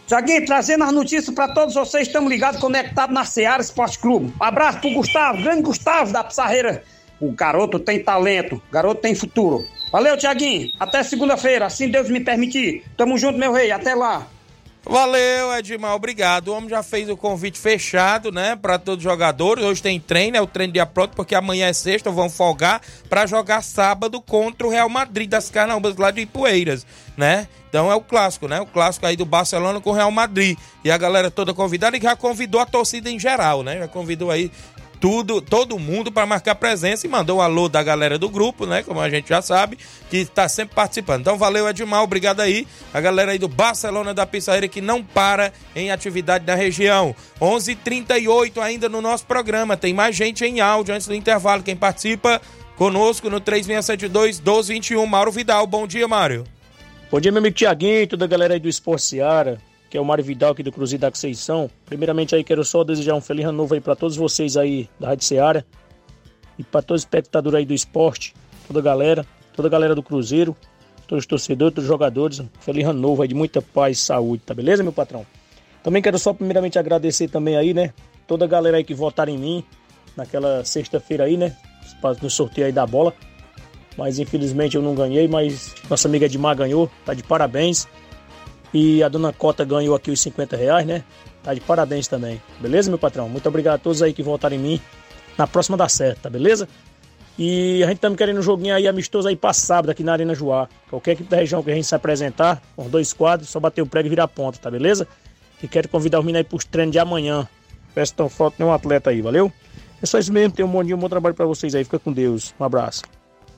Tiaguinho, trazendo as notícias para todos vocês, estamos ligados, conectados na Seara Esporte Clube. Um abraço pro Gustavo, grande Gustavo da Pissarreira. O garoto tem talento, o garoto tem futuro. Valeu, Tiaguinho. Até segunda-feira, assim Deus me permitir. Tamo junto, meu rei. Até lá. Valeu, Edmar, obrigado. O homem já fez o convite fechado, né, para todos os jogadores. Hoje tem treino, é o treino dia pronto, porque amanhã é sexta, vão folgar para jogar sábado contra o Real Madrid das Carnambas lá de Ipueiras, né? Então é o clássico, né? O clássico aí do Barcelona com o Real Madrid. E a galera toda convidada e já convidou a torcida em geral, né? Já convidou aí tudo, todo mundo para marcar presença e mandou um alô da galera do grupo, né? Como a gente já sabe, que está sempre participando. Então valeu, Edmar, obrigado aí. A galera aí do Barcelona da Pissarreira que não para em atividade na região. 11:38 h 38 ainda no nosso programa. Tem mais gente em áudio antes do intervalo. Quem participa conosco no 3672 1221. Mauro Vidal. Bom dia, Mário. Bom dia, meu amigo Tiaguinho, toda a galera aí do Esporte Seara, que é o Mário Vidal aqui do Cruzeiro da Conceição. Primeiramente aí quero só desejar um feliz ano novo aí para todos vocês aí da Rádio Seara e para todos os espectadores aí do esporte, toda a galera, toda a galera do Cruzeiro, todos os torcedores, todos os jogadores. Feliz ano novo aí de muita paz e saúde, tá beleza, meu patrão? Também quero só primeiramente agradecer também aí, né, toda a galera aí que votaram em mim naquela sexta-feira aí, né, no sorteio aí da bola mas infelizmente eu não ganhei, mas nossa amiga Edmar ganhou, tá de parabéns. E a dona Cota ganhou aqui os 50 reais, né? Tá de parabéns também. Beleza, meu patrão? Muito obrigado a todos aí que votaram em mim. Na próxima dá certo, tá beleza? E a gente também querendo um joguinho aí amistoso aí pra sábado aqui na Arena Joá. Qualquer equipe da região que a gente se apresentar, com dois quadros, só bater o prego e virar ponta, tá beleza? E quero convidar os meninos aí pros treinos de amanhã. Peço tão falta nenhum atleta aí, valeu? É só isso mesmo, tenham um bom dia, um bom trabalho pra vocês aí. Fica com Deus. Um abraço.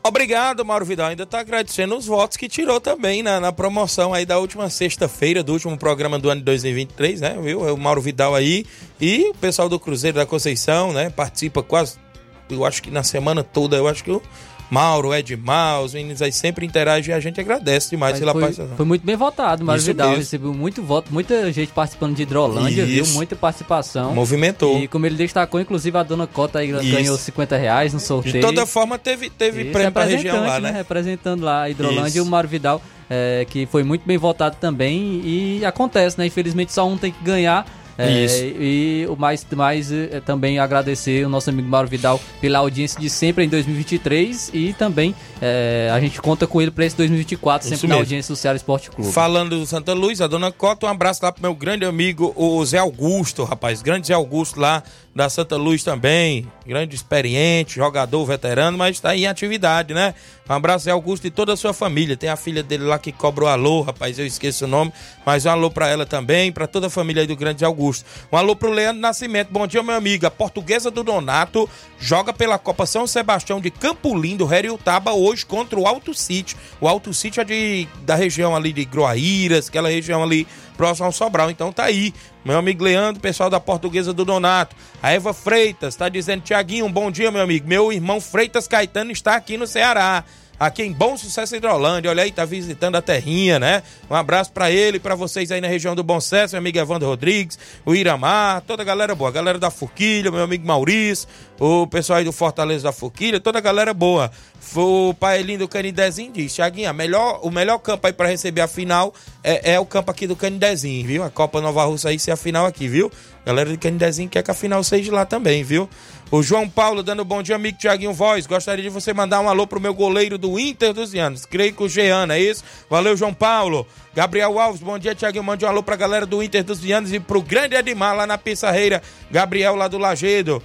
Obrigado, Mauro Vidal. Ainda tá agradecendo os votos que tirou também na, na promoção aí da última sexta-feira, do último programa do ano de 2023, né? Viu? É o Mauro Vidal aí. E o pessoal do Cruzeiro da Conceição, né? Participa quase, eu acho que na semana toda, eu acho que o Mauro, Edmar, os meninos aí sempre interagem e a gente agradece demais Mas pela foi, participação. foi muito bem votado, Mário Isso Vidal mesmo. recebeu muito voto, muita gente participando de Hidrolândia, viu? Isso. Muita participação. Movimentou. E como ele destacou, inclusive a dona Cota aí Isso. ganhou 50 reais no sorteio. De toda forma, teve, teve Isso, prêmio pra região lá, representante, né? Representando lá a Hidrolândia Isso. e o Mário Vidal, é, que foi muito bem votado também. E acontece, né? Infelizmente só um tem que ganhar. É, Isso. E o mais, mais é, também agradecer o nosso amigo Mário Vidal pela audiência de sempre em 2023 e também é, a gente conta com ele para esse 2024, Isso sempre na mesmo. audiência do Ceará Esporte Clube. Falando do Santa Luz, a dona Cota, um abraço lá pro meu grande amigo, o Zé Augusto, rapaz. Grande Zé Augusto lá da Santa Luz também. Grande experiente, jogador, veterano, mas tá em atividade, né? Um abraço, Zé Augusto e toda a sua família. Tem a filha dele lá que cobra o alô, rapaz, eu esqueço o nome, mas um alô pra ela também, pra toda a família aí do grande Augusto. Um alô pro Leandro Nascimento. Bom dia, meu amigo. A portuguesa do Donato joga pela Copa São Sebastião de Campo Lindo, Heriutaba, hoje contra o Alto City. O Alto City é de, da região ali de Groaíras, aquela região ali próximo ao Sobral. Então tá aí. Meu amigo Leandro, pessoal da Portuguesa do Donato. A Eva Freitas tá dizendo, Tiaguinho, um bom dia, meu amigo. Meu irmão Freitas Caetano está aqui no Ceará. Aqui em Bom Sucesso Hidrolândia, olha aí, tá visitando a terrinha, né? Um abraço pra ele, pra vocês aí na região do Bom Sucesso, meu amigo Evandro Rodrigues, o Iramar, toda a galera boa, a galera da Forquilha, meu amigo Maurício, o pessoal aí do Fortaleza da Forquilha, toda a galera boa. O Paelinho do Canidezinho diz, Tiaguinho, a melhor, o melhor campo aí pra receber a final é, é o campo aqui do Canidezinho, viu? A Copa Nova Russa aí ser a final aqui, viu? Galera do Canidezinho quer que a final seja lá também, viu? O João Paulo dando bom dia, amigo Tiaguinho Voz. Gostaria de você mandar um alô pro meu goleiro do Inter dos Anos. Creio que o Jean, é isso? Valeu, João Paulo. Gabriel Alves, bom dia, Tiaguinho. Mande um alô pra galera do Inter dos Anos e pro grande Edmar lá na Pissarreira. Gabriel lá do Lagedo.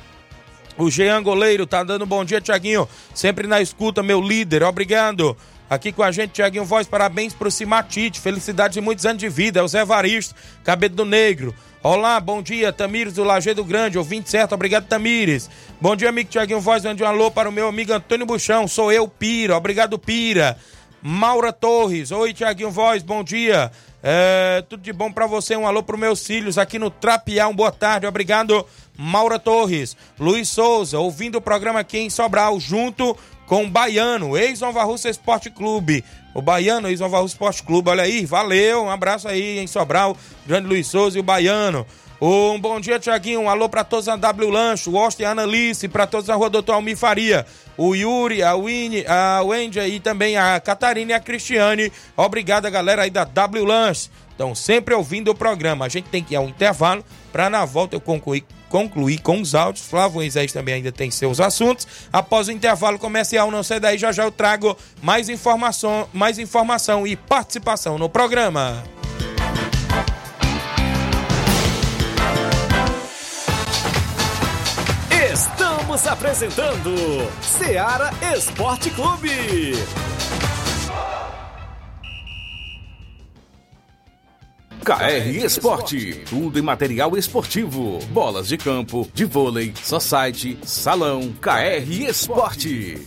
O Jean Goleiro tá dando bom dia, Tiaguinho. Sempre na escuta, meu líder. Obrigado. Aqui com a gente, Tiaguinho Voz, parabéns pro Cimatite. Felicidades e muitos anos de vida. É o Zé Varisto, Cabelo do Negro. Olá, bom dia, Tamires do Lajeado Grande, ouvinte certo, obrigado, Tamires. Bom dia, amigo Tiaguinho Voz, mande um alô para o meu amigo Antônio Buchão, sou eu, Pira, obrigado, Pira. Maura Torres, oi, Tiaguinho Voz, bom dia. É, tudo de bom para você, um alô para meus filhos aqui no Trapião, boa tarde, obrigado, Maura Torres. Luiz Souza, ouvindo o programa aqui em Sobral, junto com o Baiano, ex-Nova Russa Esporte Clube. O Baiano, ex-Nova Russa Esporte Clube, olha aí, valeu, um abraço aí em Sobral, grande Luiz Souza e o Baiano. Um bom dia, Tiaguinho. Um alô pra todos na W Lancho, Austin e a Analice, pra todos na rua Doutor Almir Faria. O Yuri, a Winnie, a Wendy e também a Catarina e a Cristiane. Obrigado, galera aí da W Lanche. Estão sempre ouvindo o programa. A gente tem que ir ao intervalo para na volta eu concluir, concluir com os áudios. Flávio Moisés também ainda tem seus assuntos. Após o intervalo comercial, não sei daí, já já eu trago mais informação, mais informação e participação no programa. Estamos apresentando Seara Esporte Clube. KR Esporte, tudo em material esportivo, bolas de campo, de vôlei, society, salão, KR Esporte.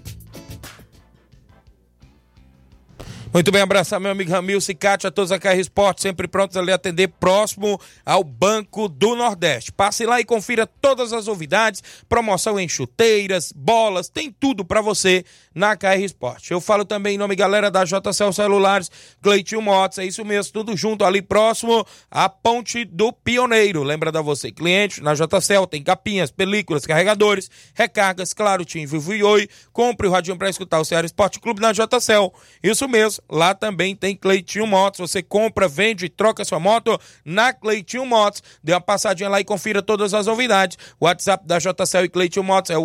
Muito bem, abraçar meu amigo Ramil Cicate, a todos a KR Esporte, sempre prontos ali atender próximo ao Banco do Nordeste. Passe lá e confira todas as novidades, promoção em chuteiras, bolas, tem tudo para você na KR Esporte. Eu falo também em nome, galera, da JCL Celulares, Cleitinho Motos, é isso mesmo, tudo junto ali próximo à Ponte do Pioneiro. Lembra da você, cliente, na JCL tem capinhas, películas, carregadores, recargas, claro, Tim Vivo e Oi. Compre o radinho para escutar o Ceará Esporte Clube na JCL. Isso mesmo. Lá também tem Cleitinho Motos. Você compra, vende e troca sua moto na Cleitinho Motos. Dê uma passadinha lá e confira todas as novidades. WhatsApp da JCL e Cleitinho Motos é o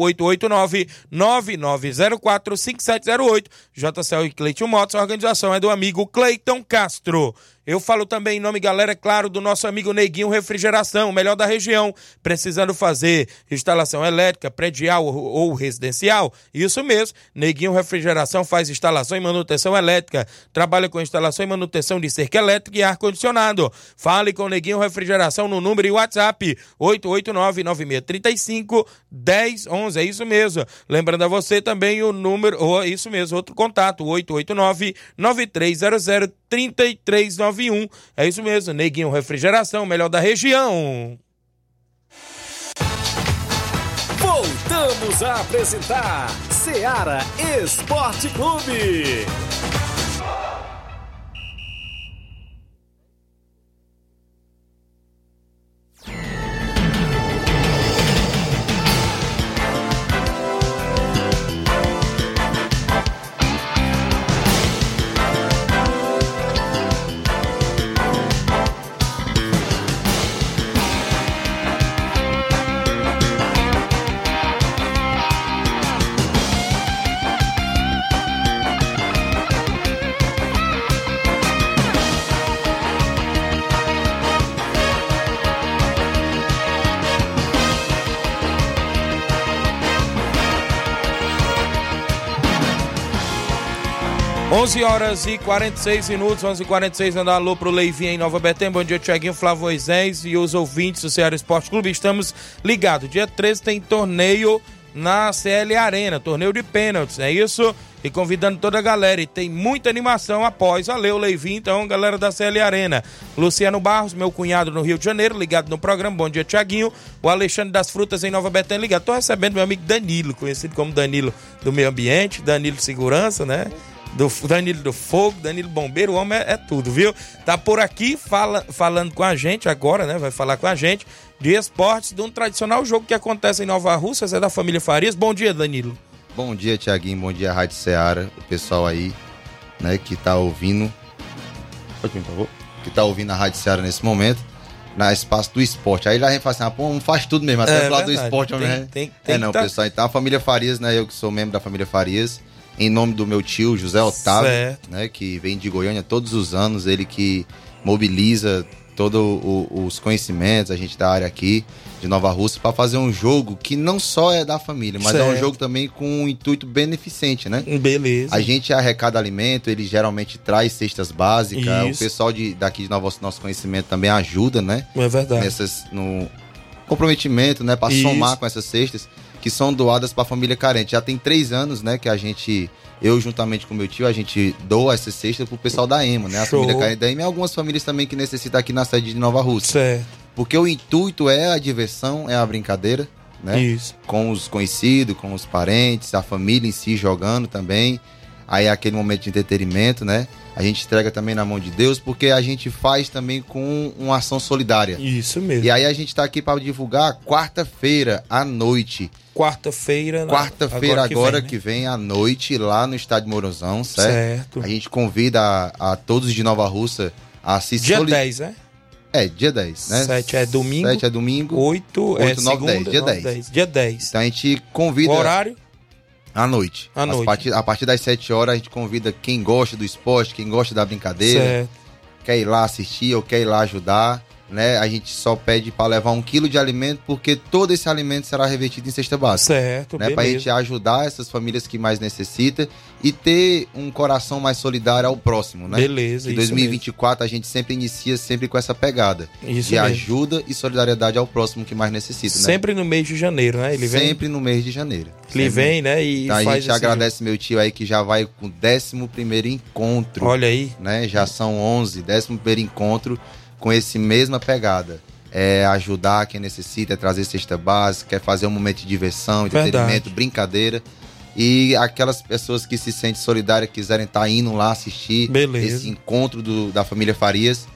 889-9904-5708. JCL e Cleitinho Motos. A organização é do amigo Cleiton Castro. Eu falo também em nome, galera, é claro, do nosso amigo Neguinho Refrigeração, melhor da região. Precisando fazer instalação elétrica, predial ou, residencial? Isso mesmo. Neguinho Refrigeração faz instalação e manutenção elétrica. Trabalha com instalação e manutenção de cerca elétrica e ar-condicionado. Fale com Neguinho Refrigeração no número e WhatsApp 889-9635-1011. É isso mesmo. Lembrando a você também o número, ou isso mesmo, outro contato, 889-9300-3391. É isso mesmo, Neguinho Refrigeração, melhor da região. Voltamos a apresentar Seara Esporte Clube. 11 horas e 46 minutos, 11 e 46 mandar alô pro Leivinho em Nova Betém. Bom dia, Tiaguinho, Flávio Moisés e os ouvintes do Ceará Esporte Clube. Estamos ligados. Dia 13 tem torneio na CL Arena, torneio de pênaltis, é isso? E convidando toda a galera. E tem muita animação após. Valeu, Leivinho, então, galera da CL Arena. Luciano Barros, meu cunhado no Rio de Janeiro, ligado no programa. Bom dia, Tiaguinho. O Alexandre das Frutas em Nova Betânia, ligado. Tô recebendo meu amigo Danilo, conhecido como Danilo do Meio Ambiente, Danilo Segurança, né? Do Danilo do Fogo, Danilo Bombeiro, o homem é, é, tudo, viu? Tá por aqui fala, falando com a gente agora, né? Vai falar com a gente de esportes, de um tradicional jogo que acontece em Nova Russas, é da família Farias. Bom dia, Danilo. Bom dia, Tiaguinho. Bom dia, Rádio Ceará, o pessoal aí, né, que tá ouvindo. Por favor. Que tá ouvindo a Rádio Ceará nesse momento. Na espaço do esporte. Aí lá a gente fala assim, ah, pô, não faz tudo mesmo, até é, do esporte, tem, né? Tem, tem, é, não, tá... pessoal. Então a família Farias, né? Eu que sou membro da família Farias em nome do meu tio José Otávio, certo. né, que vem de Goiânia todos os anos, ele que mobiliza todos os conhecimentos, a gente da área aqui de Nova Rússia, para fazer um jogo que não só é da família, mas certo. é um jogo também com um intuito beneficente, né? Beleza. A gente arrecada alimento, ele geralmente traz cestas básicas, Isso. o pessoal de, daqui de Nova Rússia, nosso conhecimento também ajuda, né? É verdade. Nessas, no comprometimento, né, para somar com essas cestas que são doadas para a família carente. Já tem três anos, né, que a gente, eu juntamente com meu tio, a gente doa essa cesta pro pessoal da EMA, né? A Show. família carente da EMA e algumas famílias também que necessitam aqui na sede de Nova Rússia. Certo. Porque o intuito é a diversão, é a brincadeira, né? Isso. Com os conhecidos, com os parentes, a família em si jogando também. Aí é aquele momento de entretenimento, né? A gente entrega também na mão de Deus, porque a gente faz também com uma ação solidária. Isso mesmo. E aí a gente está aqui para divulgar quarta-feira à noite quarta-feira. Quarta-feira agora, que, agora vem, que, vem, à noite lá no estádio Morozão, certo? Certo. A gente convida a, a todos de Nova Russa a se Dia soli... 10, né? É, dia 10, né? 7 é domingo. 7 é domingo. 8, 8 é 9, segunda, 10. Dia 9, 10. Dia 10. Então a gente convida. O horário? À noite. À noite. Partir, a partir das 7 horas a gente convida quem gosta do esporte, quem gosta da brincadeira. Certo. Quer ir lá assistir ou quer ir lá ajudar né? A gente só pede para levar um quilo de alimento, porque todo esse alimento será revertido em cesta básica. Certo, né? Para a gente ajudar essas famílias que mais necessitam e ter um coração mais solidário ao próximo, né? Beleza. Em 2024 a gente sempre inicia sempre com essa pegada isso de mesmo. ajuda e solidariedade ao próximo que mais necessita. Né? Sempre no mês de janeiro, né? Ele vem... Sempre no mês de janeiro. Ele sempre. vem, né? E então, a gente agradece meu tio aí que já vai com o 11 primeiro encontro. Olha aí. Né? Já são 11, 11 primeiro encontro com esse mesma pegada. É ajudar quem necessita, é trazer cesta básica, é fazer um momento de diversão, entretenimento, Verdade. brincadeira. E aquelas pessoas que se sentem solidárias, quiserem estar tá indo lá assistir Beleza. esse encontro do, da família Farias,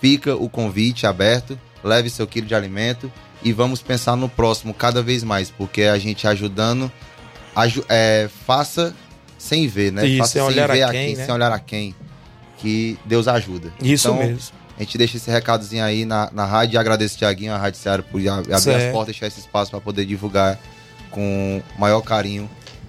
fica o convite aberto, leve seu quilo de alimento e vamos pensar no próximo cada vez mais, porque a gente ajudando, aju é, faça sem ver, né? Isso, faça sem, olhar ver a quem, né? sem olhar a quem, que Deus ajuda. Isso então, mesmo. A gente deixa esse recadozinho aí na, na rádio e agradeço, Tiaguinho, a Rádio Seara, por abrir certo. as portas, deixar esse espaço para poder divulgar com maior carinho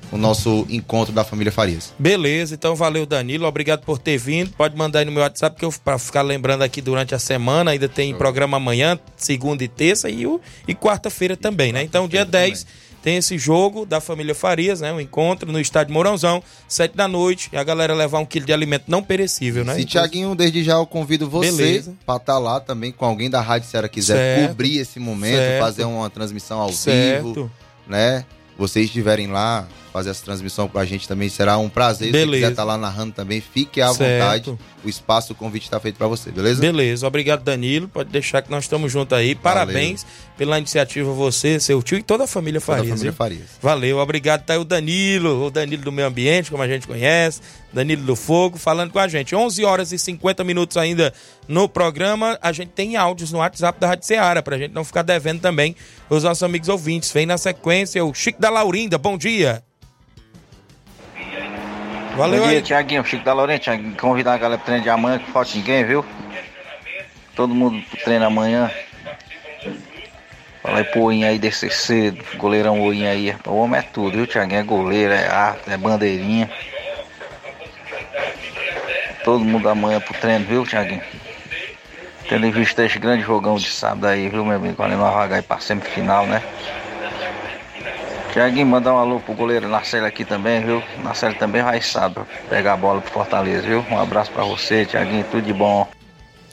o nosso encontro da família Farias. Beleza, então valeu Danilo, obrigado por ter vindo. Pode mandar aí no meu WhatsApp que eu para ficar lembrando aqui durante a semana, ainda tem programa amanhã, segunda e terça e, o- e quarta-feira também, né? Então dia 10 tem esse jogo da família Farias, né? Um encontro no estádio Mourãozão, sete da noite, e a galera levar um quilo de alimento não perecível, né? Se Tiaguinho, desde já eu convido você para estar lá também com alguém da Rádio Ceará quiser Certo. cobrir esse momento, Certo. fazer uma transmissão ao Certo. vivo, né? Vocês estiverem lá, fazer essa transmissão com a gente também será um prazer. Se você Beleza. quiser estar lá narrando também, fique à Certo. vontade. O espaço, o convite está feito para você, beleza? Beleza, obrigado Danilo. Pode deixar que nós estamos juntos aí. Parabéns pela iniciativa, você, seu tio e toda a família Toda a Farias. família? Farias. Valeu, obrigado. Tá aí o Danilo, o Danilo do Meio Ambiente, como a gente conhece, Danilo do Fogo, falando com a gente. 11 horas e 50 minutos ainda no programa. A gente tem áudios no WhatsApp da Rádio Ceará, pra gente não ficar devendo também os nossos amigos ouvintes. Vem na sequência o Chico da Laurinda. Bom dia. Valeu Bom dia. Tiaguinho, Chico da. Tiaguinho, Convidar a galera pro treino de amanhã, que falta ninguém, viu? Todo mundo pro treino amanhã. Fala aí pro Oinha aí desse cedo, goleirão Oinha aí. O homem é tudo, viu, Tiaguinho? É goleiro, é arte, é bandeirinha. Todo mundo amanhã pro treino, viu, Tiaguinho? Tendo em vista esse grande jogão de sábado aí, viu, meu amigo? Olha, nós vagar aí pra semifinal, né? Tiaguinho, mandar um alô pro goleiro Narcelo aqui também, viu? Narcelo também vai sábado pra pegar a bola pro Fortaleza, viu? Um abraço pra você, Tiaguinho, tudo de bom.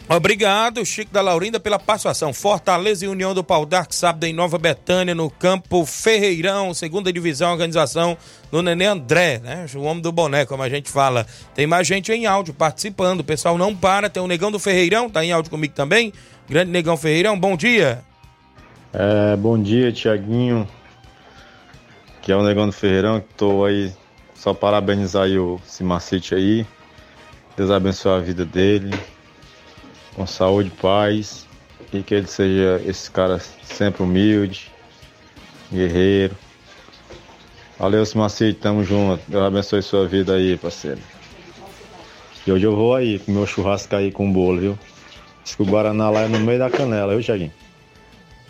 Obrigado, Chico da Laurinda, pela participação. Fortaleza e União do Pau d'Arco, sábado em Nova Betânia, no campo Ferreirão, segunda divisão, organização do Nenê André, né? O homem do boné, como a gente fala. Tem mais gente em áudio participando, o pessoal não para. Tem o Negão do Ferreirão, tá em áudio comigo também. Grande Negão Ferreirão, bom dia. É, bom dia, Tiaguinho. Que é o Negão do Ferreirão, que tô aí só parabenizar aí o Simacite aí. Deus abençoe a vida dele. Com saúde, paz. E que ele seja esse cara sempre humilde, guerreiro. Valeu, Simacite, tamo junto. Deus abençoe sua vida aí, parceiro. E hoje eu vou aí, comer o churrasco aí com bolo, viu? Diz que o Guaraná lá é no meio da canela, viu, Tiaguinho?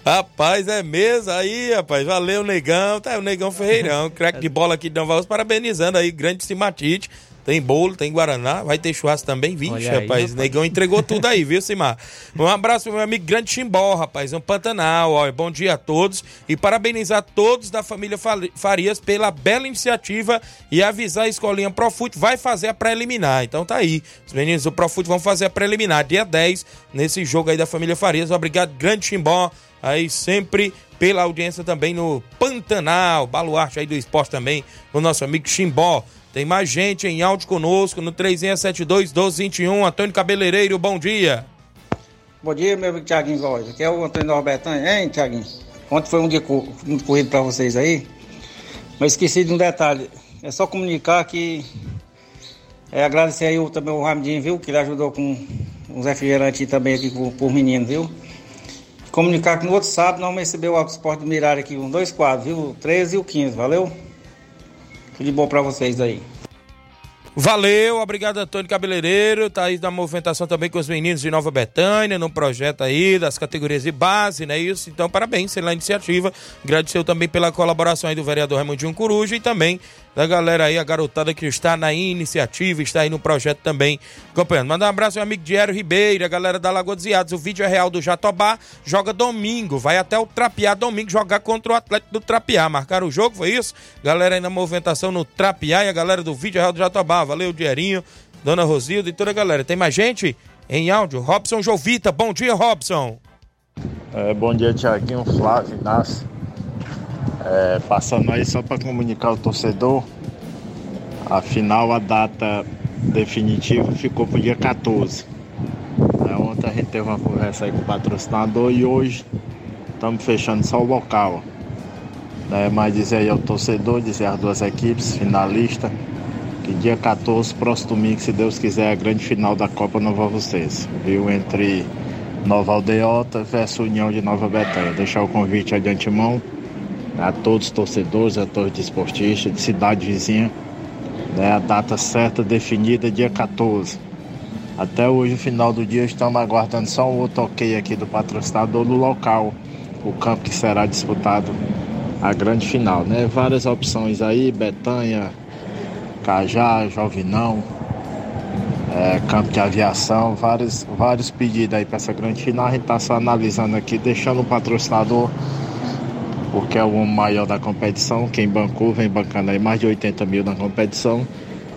Rapaz, é mesa aí, rapaz. Valeu, Negão. Tá aí o Negão Ferreirão, craque de bola aqui de Nova Rússia, parabenizando aí, grande Simatite. Tem bolo, tem Guaraná, vai ter churrasco também. Vixe, Olha aí, rapaz, rapaz. Negão entregou tudo aí, viu, Simar? Um abraço pro meu amigo Grande Chimbó, rapaz, um Pantanal, ó. Bom dia a todos e parabenizar todos da família Farias pela bela iniciativa e avisar a escolinha Profute vai fazer a preliminar. Então tá aí, os meninos do Profute vão fazer a preliminar dia 10 nesse jogo aí da família Farias. Obrigado, Grande Chimbó, aí sempre pela audiência também no Pantanal, baluarte aí do esporte também, o nosso amigo Chimbó. Tem mais gente em áudio conosco no 3672 1221. Antônio Cabeleireiro, bom dia. Bom dia, meu amigo Tiaguinho Voz. Aqui é o Antônio Norbertanha, hein, Tiaguinho? Ontem foi um dia muito corrido pra vocês aí, mas esqueci de um detalhe. É só comunicar que. É agradecer aí o- também o Ramidinho, viu? Que ele ajudou com uns refrigerantes também aqui por, por menino, viu? Comunicar que no outro sábado nós vamos receber o Alto Esporte do Mirário aqui, um dois quadros, viu? O 13 e o 15, valeu? Tudo de bom pra vocês aí. Valeu, obrigado Antônio Cabeleireiro, tá aí na movimentação também com os meninos de Nova Betânia, no projeto aí das categorias de base, né? Isso, então parabéns pela iniciativa. Agradeceu também pela colaboração aí do vereador Raimundinho Coruja e também da galera aí, a garotada que está na iniciativa, está aí no projeto também acompanhando. Manda um abraço ao meu amigo Diário Ribeiro, a galera da Lagoa dos Iados. O vídeo é real do Jatobá, joga domingo, vai até o Trapiá domingo jogar contra o Atlético do Trapiá. Marcaram o jogo, foi isso? Galera aí na movimentação no Trapiá e a galera do vídeo é real do Jatobá. Valeu, Dierinho, Dona Rosilda e toda a galera. Tem mais gente em áudio? Robson Jovita, bom dia, Robson. É, bom dia, Tiaguinho, Flávio, Inácio. É, passando aí só para comunicar ao torcedor, afinal a data definitiva ficou para o dia 14. É, ontem a gente teve uma conversa aí com o patrocinador e hoje estamos fechando só o local. É, mas dizer aí ao torcedor, dizer às duas equipes, finalista, que dia 14, próximo domingo, se Deus quiser, a grande final da Copa Nova Vocês, viu? Entre Nova Aldeota versus União de Nova Betânia. Deixar o convite aí de antemão a todos os torcedores, a todos os desportistas de cidade vizinha. Né, a data certa definida, dia 14. Até hoje, no final do dia, estamos aguardando só um outro ok aqui do patrocinador no local, o campo que será disputado a grande final, né? Várias opções aí, Betanha, Cajá, Jovinão, é, campo de aviação, vários, vários pedidos aí para essa grande final. A gente está só analisando aqui, deixando o patrocinador, porque é o maior da competição. Quem bancou vem bancando aí mais de 80 mil na competição.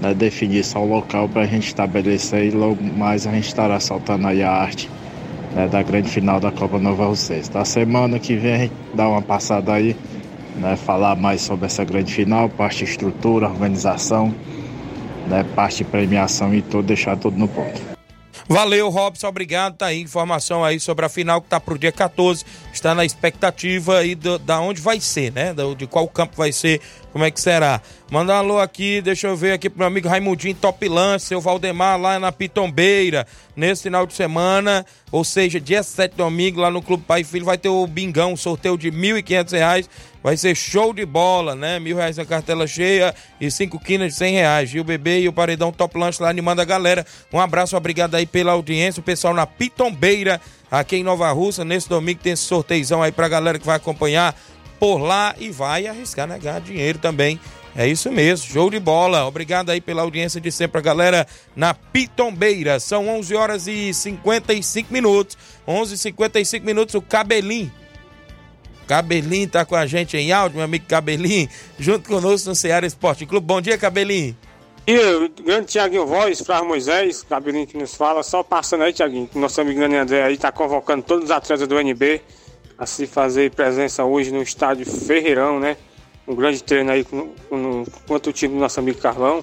Né, definir só o local para a gente estabelecer e logo mais a gente estará soltando aí a arte né, da grande final da Copa Nova Rocense. Da semana que vem a gente dá uma passada aí, né, falar mais sobre essa grande final, parte estrutura, organização né, parte premiação e tudo, deixar tudo no ponto. Valeu, Robson, obrigado. Tá aí informação aí sobre a final que tá pro dia 14. Está na expectativa aí do, da onde vai ser, né? De qual campo vai ser, como é que será. Manda um alô aqui, deixa eu ver aqui pro meu amigo Raimundinho Top Lance, seu Valdemar lá na Pitombeira, nesse final de semana, ou seja, dia 7 domingo, lá no Clube Pai Filho, vai ter o Bingão, um sorteio de R$ 1.500 Vai ser show de bola, né? Mil reais na cartela cheia e cinco quinas de cem reais. O bebê e o paredão Top Lanche lá animando a galera. Um abraço, obrigado aí pela audiência. O pessoal na Pitombeira, aqui em Nova Russa. Nesse domingo tem esse sorteizão aí pra galera que vai acompanhar por lá e vai arriscar negar né? dinheiro também. É isso mesmo, show de bola. Obrigado aí pela audiência de sempre, a galera na Pitombeira. São 11 horas e 55 minutos. 11 e 55 minutos, o Cabelinho Cabelinho tá com a gente em áudio, meu amigo Cabelinho, junto conosco no Ceará Esporte Clube. Bom dia, Cabelinho. E o grande Tiaguinho Voz, Flávio Moisés, Cabelinho que nos fala, só passando aí, Tiaguinho, que nosso amigo André aí tá convocando todos os atletas do NB a se fazer presença hoje no estádio Ferreirão, né? Um grande treino aí com, o time do nosso amigo Carlão,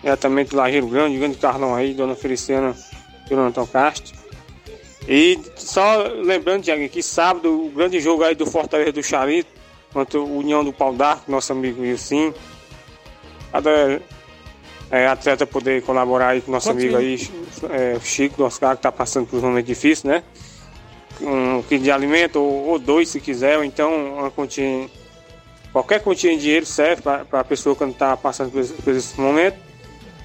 diretamente do Lajeiro Grande, grande Carlão aí, Dona Feliciana e Antônio Castro. E só lembrando, Tiago, que sábado o grande jogo aí do Fortaleza do Charito contra o União do Pau d'Arco, nosso amigo Wilson. Cada é, atleta poder colaborar aí com nosso amigo aí, é, Chico do Oscar, que está passando por um momento difícil, né? Um quilo de alimento, ou, ou, dois se quiser, ou então uma continha. Qualquer quantia de dinheiro serve para a pessoa quando está passando por esse, por esse momento.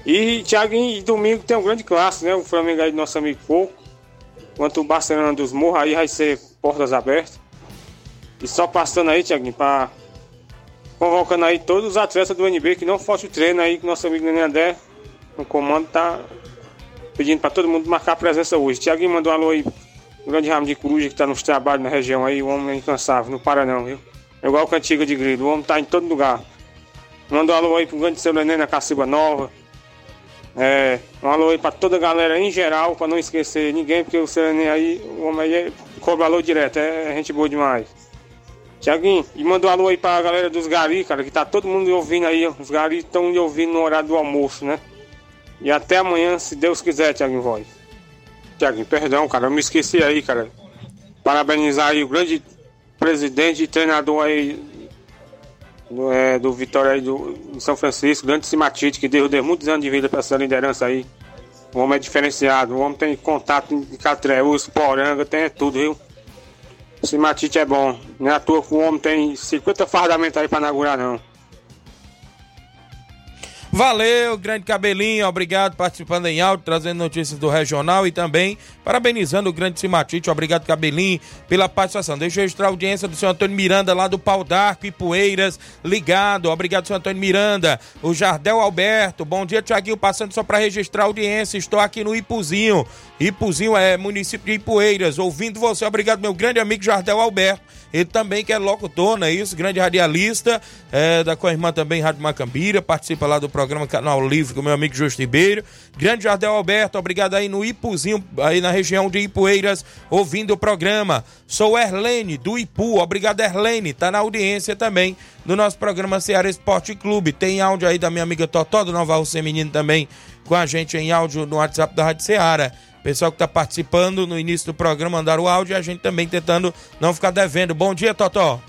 E, Thiago, e domingo tem um grande clássico, né? O Flamengo aí do nosso amigo Coco Enquanto o Barcelona dos Morros aí vai ser portas abertas. E só passando aí, Tiaguinho, para convocando aí todos os atletas do NB que não fosse o treino aí, que nosso amigo André, no comando, tá pedindo para todo mundo marcar presença hoje. Tiaguinho mandou um alô aí, o grande ramo de coruja que tá nos trabalhos na região aí, o homem é incansável, não para não, viu? É igual cantiga de grilo, o homem tá em todo lugar. Mandou um alô aí pro grande seu Nenê na Caciba Nova. É, um alô aí pra toda a galera em geral, pra não esquecer ninguém, porque o Serene aí, o homem aí cobra alô direto, é, é gente boa demais. Tiaguinho, e manda um alô aí pra galera dos Gari, cara, que tá todo mundo ouvindo aí, os Gari estão ouvindo no horário do almoço, né? E até amanhã, se Deus quiser, Tiaguinho Voz. Tiaguinho, perdão, cara, eu me esqueci aí, cara. Parabenizar aí o grande presidente e treinador aí é, do Vitória aí do, São Francisco, grande Simatite, que deu, deu muitos anos de vida para essa liderança aí. O homem é diferenciado, o homem tem contato de Catreus, Poranga, tem tudo, viu? Simatite é bom. Não é à toa que o homem tem 50 fardamentos aí para inaugurar, não. Valeu, grande cabelinho, obrigado participando em áudio, trazendo notícias do regional e também parabenizando o grande Simatite, obrigado cabelinho pela participação. Deixa eu registrar a audiência do senhor Antônio Miranda lá do Pau d'Arco e Poeiras, ligado, obrigado senhor Antônio Miranda. O Jardel Alberto, bom dia Tiaguinho, passando só para registrar a audiência, estou aqui no Ipuzinho, Ipuzinho é município de Ipueiras, ouvindo você, obrigado meu grande amigo Jardel Alberto, ele também que é locutor, não é isso? Grande radialista, é, da com a irmã também Rádio Macambira, participa lá do programa Canal Livre com meu amigo Justo Ribeiro. Grande Jardel Alberto, obrigado aí no Ipuzinho, aí na região de Ipueiras, ouvindo o programa. Sou Erlene, do Ipu, obrigado Erlene, tá na audiência também do nosso programa Ceará Esporte Clube. Tem áudio aí da minha amiga Totó, do Nova Rússia Menino também, com a gente em áudio no WhatsApp da Rádio Ceará. Pessoal que está participando no início do programa, mandaram o áudio e a gente também tentando não ficar devendo. Bom dia, Totó.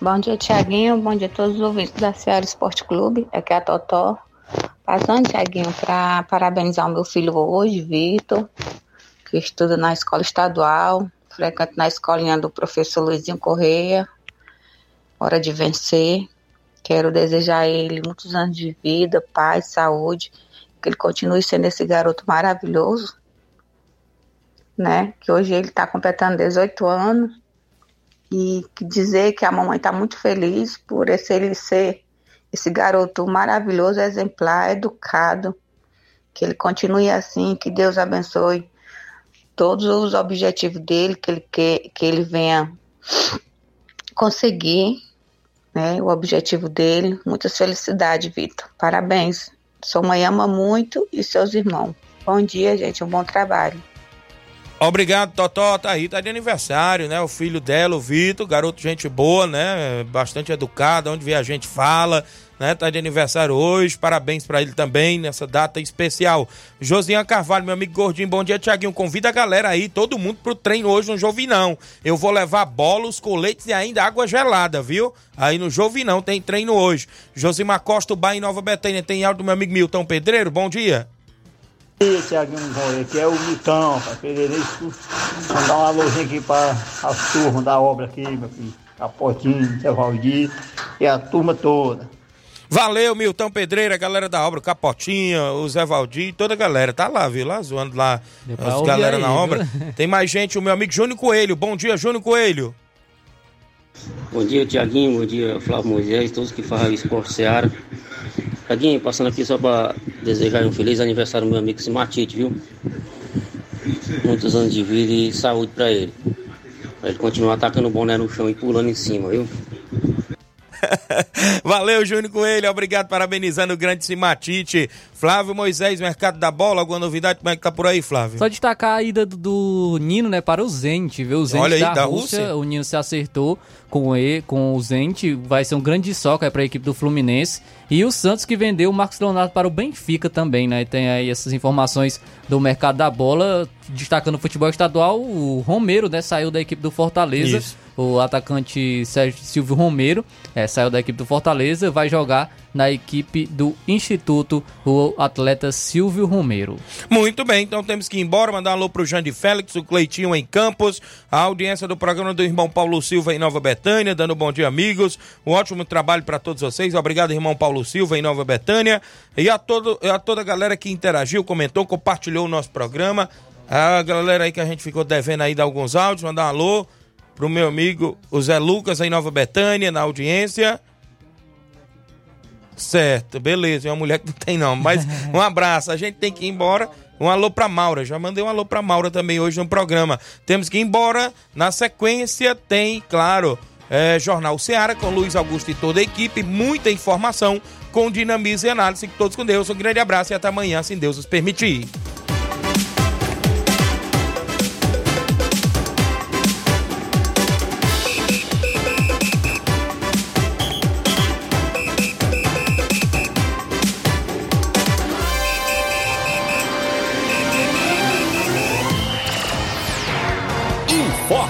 Bom dia, Tiaguinho. Bom dia a todos os ouvintes da Ceará Esporte Clube. Aqui é a Totó. Passando, Tiaguinho, para parabenizar o meu filho hoje, Vitor, que estuda na escola estadual, frequenta na escolinha do professor Luizinho Correia. Hora de vencer. Quero desejar a ele muitos anos de vida, paz, saúde, que ele continue sendo esse garoto maravilhoso né? Que hoje ele está completando 18 anos e dizer que a mamãe está muito feliz por esse, ele ser esse garoto maravilhoso, exemplar, educado, que ele continue assim, que Deus abençoe todos os objetivos dele, que ele, que, que ele venha conseguir né, o objetivo dele. Muitas felicidades, Vitor. Parabéns. Sua mãe ama muito e seus irmãos. Bom dia, gente. Um bom trabalho. Obrigado, Totó. Tá aí, tá de aniversário, né? O filho dela, o Vitor, garoto, gente boa, né? Bastante educado, onde vê a gente fala, né? Tá de aniversário hoje. Parabéns para ele também nessa data especial. Josian Carvalho, meu amigo gordinho, bom dia, Tiaguinho. Convida a galera aí, todo mundo pro treino hoje no Jovinão. Eu vou levar bolos, coletes e ainda água gelada, viu? Aí no Jovinão tem treino hoje. Josimar Costa, em Nova Betânia, tem áudio do meu amigo Milton Pedreiro. Bom dia. E Tiaguinho aqui é o Milton, Pedreirense. Mandar uma alôzinha aqui para as turmas da obra aqui, meu filho. Capotinho, Zé Valdir e a turma toda. Valeu, Milton Pedreira, a galera da obra, Capotinha, o Zé Valdir, toda a galera. Tá lá, viu? Lá zoando lá as galera aí, na viu? obra. Tem mais gente, o meu amigo Júnior Coelho. Bom dia, Júnior Coelho. Bom dia, Tiaguinho. Bom dia, Flávio Moisés, todos que fazem esporte Seara. Tiaguinho, passando aqui só para desejar um feliz aniversário ao meu amigo Simatite, viu? Muitos anos de vida e saúde para ele. Pra ele continuar atacando o boné no chão e pulando em cima, viu? Valeu, Júnior Coelho. Obrigado, parabenizando o grande Simatite. Flávio Moisés, Mercado da Bola. Alguma novidade? Como é que tá por aí, Flávio? Só destacar a ida do, do Nino, né, para o Zente, viu? O Zente Olha aí, da, da Rússia, Rússia. o Nino se acertou com, ele, com o Zente, vai ser um grande soca para a equipe do Fluminense. E o Santos que vendeu o Marcos Leonardo para o Benfica também, né? Tem aí essas informações do mercado da bola, destacando o futebol estadual, o Romero, né, saiu da equipe do Fortaleza. Isso. O atacante Sérgio Silvio Romero é, saiu da equipe do Fortaleza, vai jogar na equipe do Instituto, o atleta Silvio Romero. Muito bem, então temos que ir embora. Mandar um alô pro Jandir Félix, o Cleitinho em Campos, a audiência do programa do irmão Paulo Silva em Nova Betânia, dando bom dia, amigos. Um ótimo trabalho para todos vocês. Obrigado, irmão Paulo Silva em Nova Betânia. E a, todo, a toda a galera que interagiu, comentou, compartilhou o nosso programa. A galera aí que a gente ficou devendo aí dar alguns áudios, mandar um alô pro meu amigo o Zé Lucas em Nova Betânia, na audiência. Certo, beleza. É uma mulher que não tem não. Mas um abraço. A gente tem que ir embora. Um alô pra Maura. Já mandei um alô pra Maura também hoje no programa. Temos que ir embora. Na sequência tem, claro, é, Jornal Seara com Luiz Augusto e toda a equipe. Muita informação com dinamismo e análise. Fiquem todos com Deus. Um grande abraço e até amanhã, se Deus nos permitir.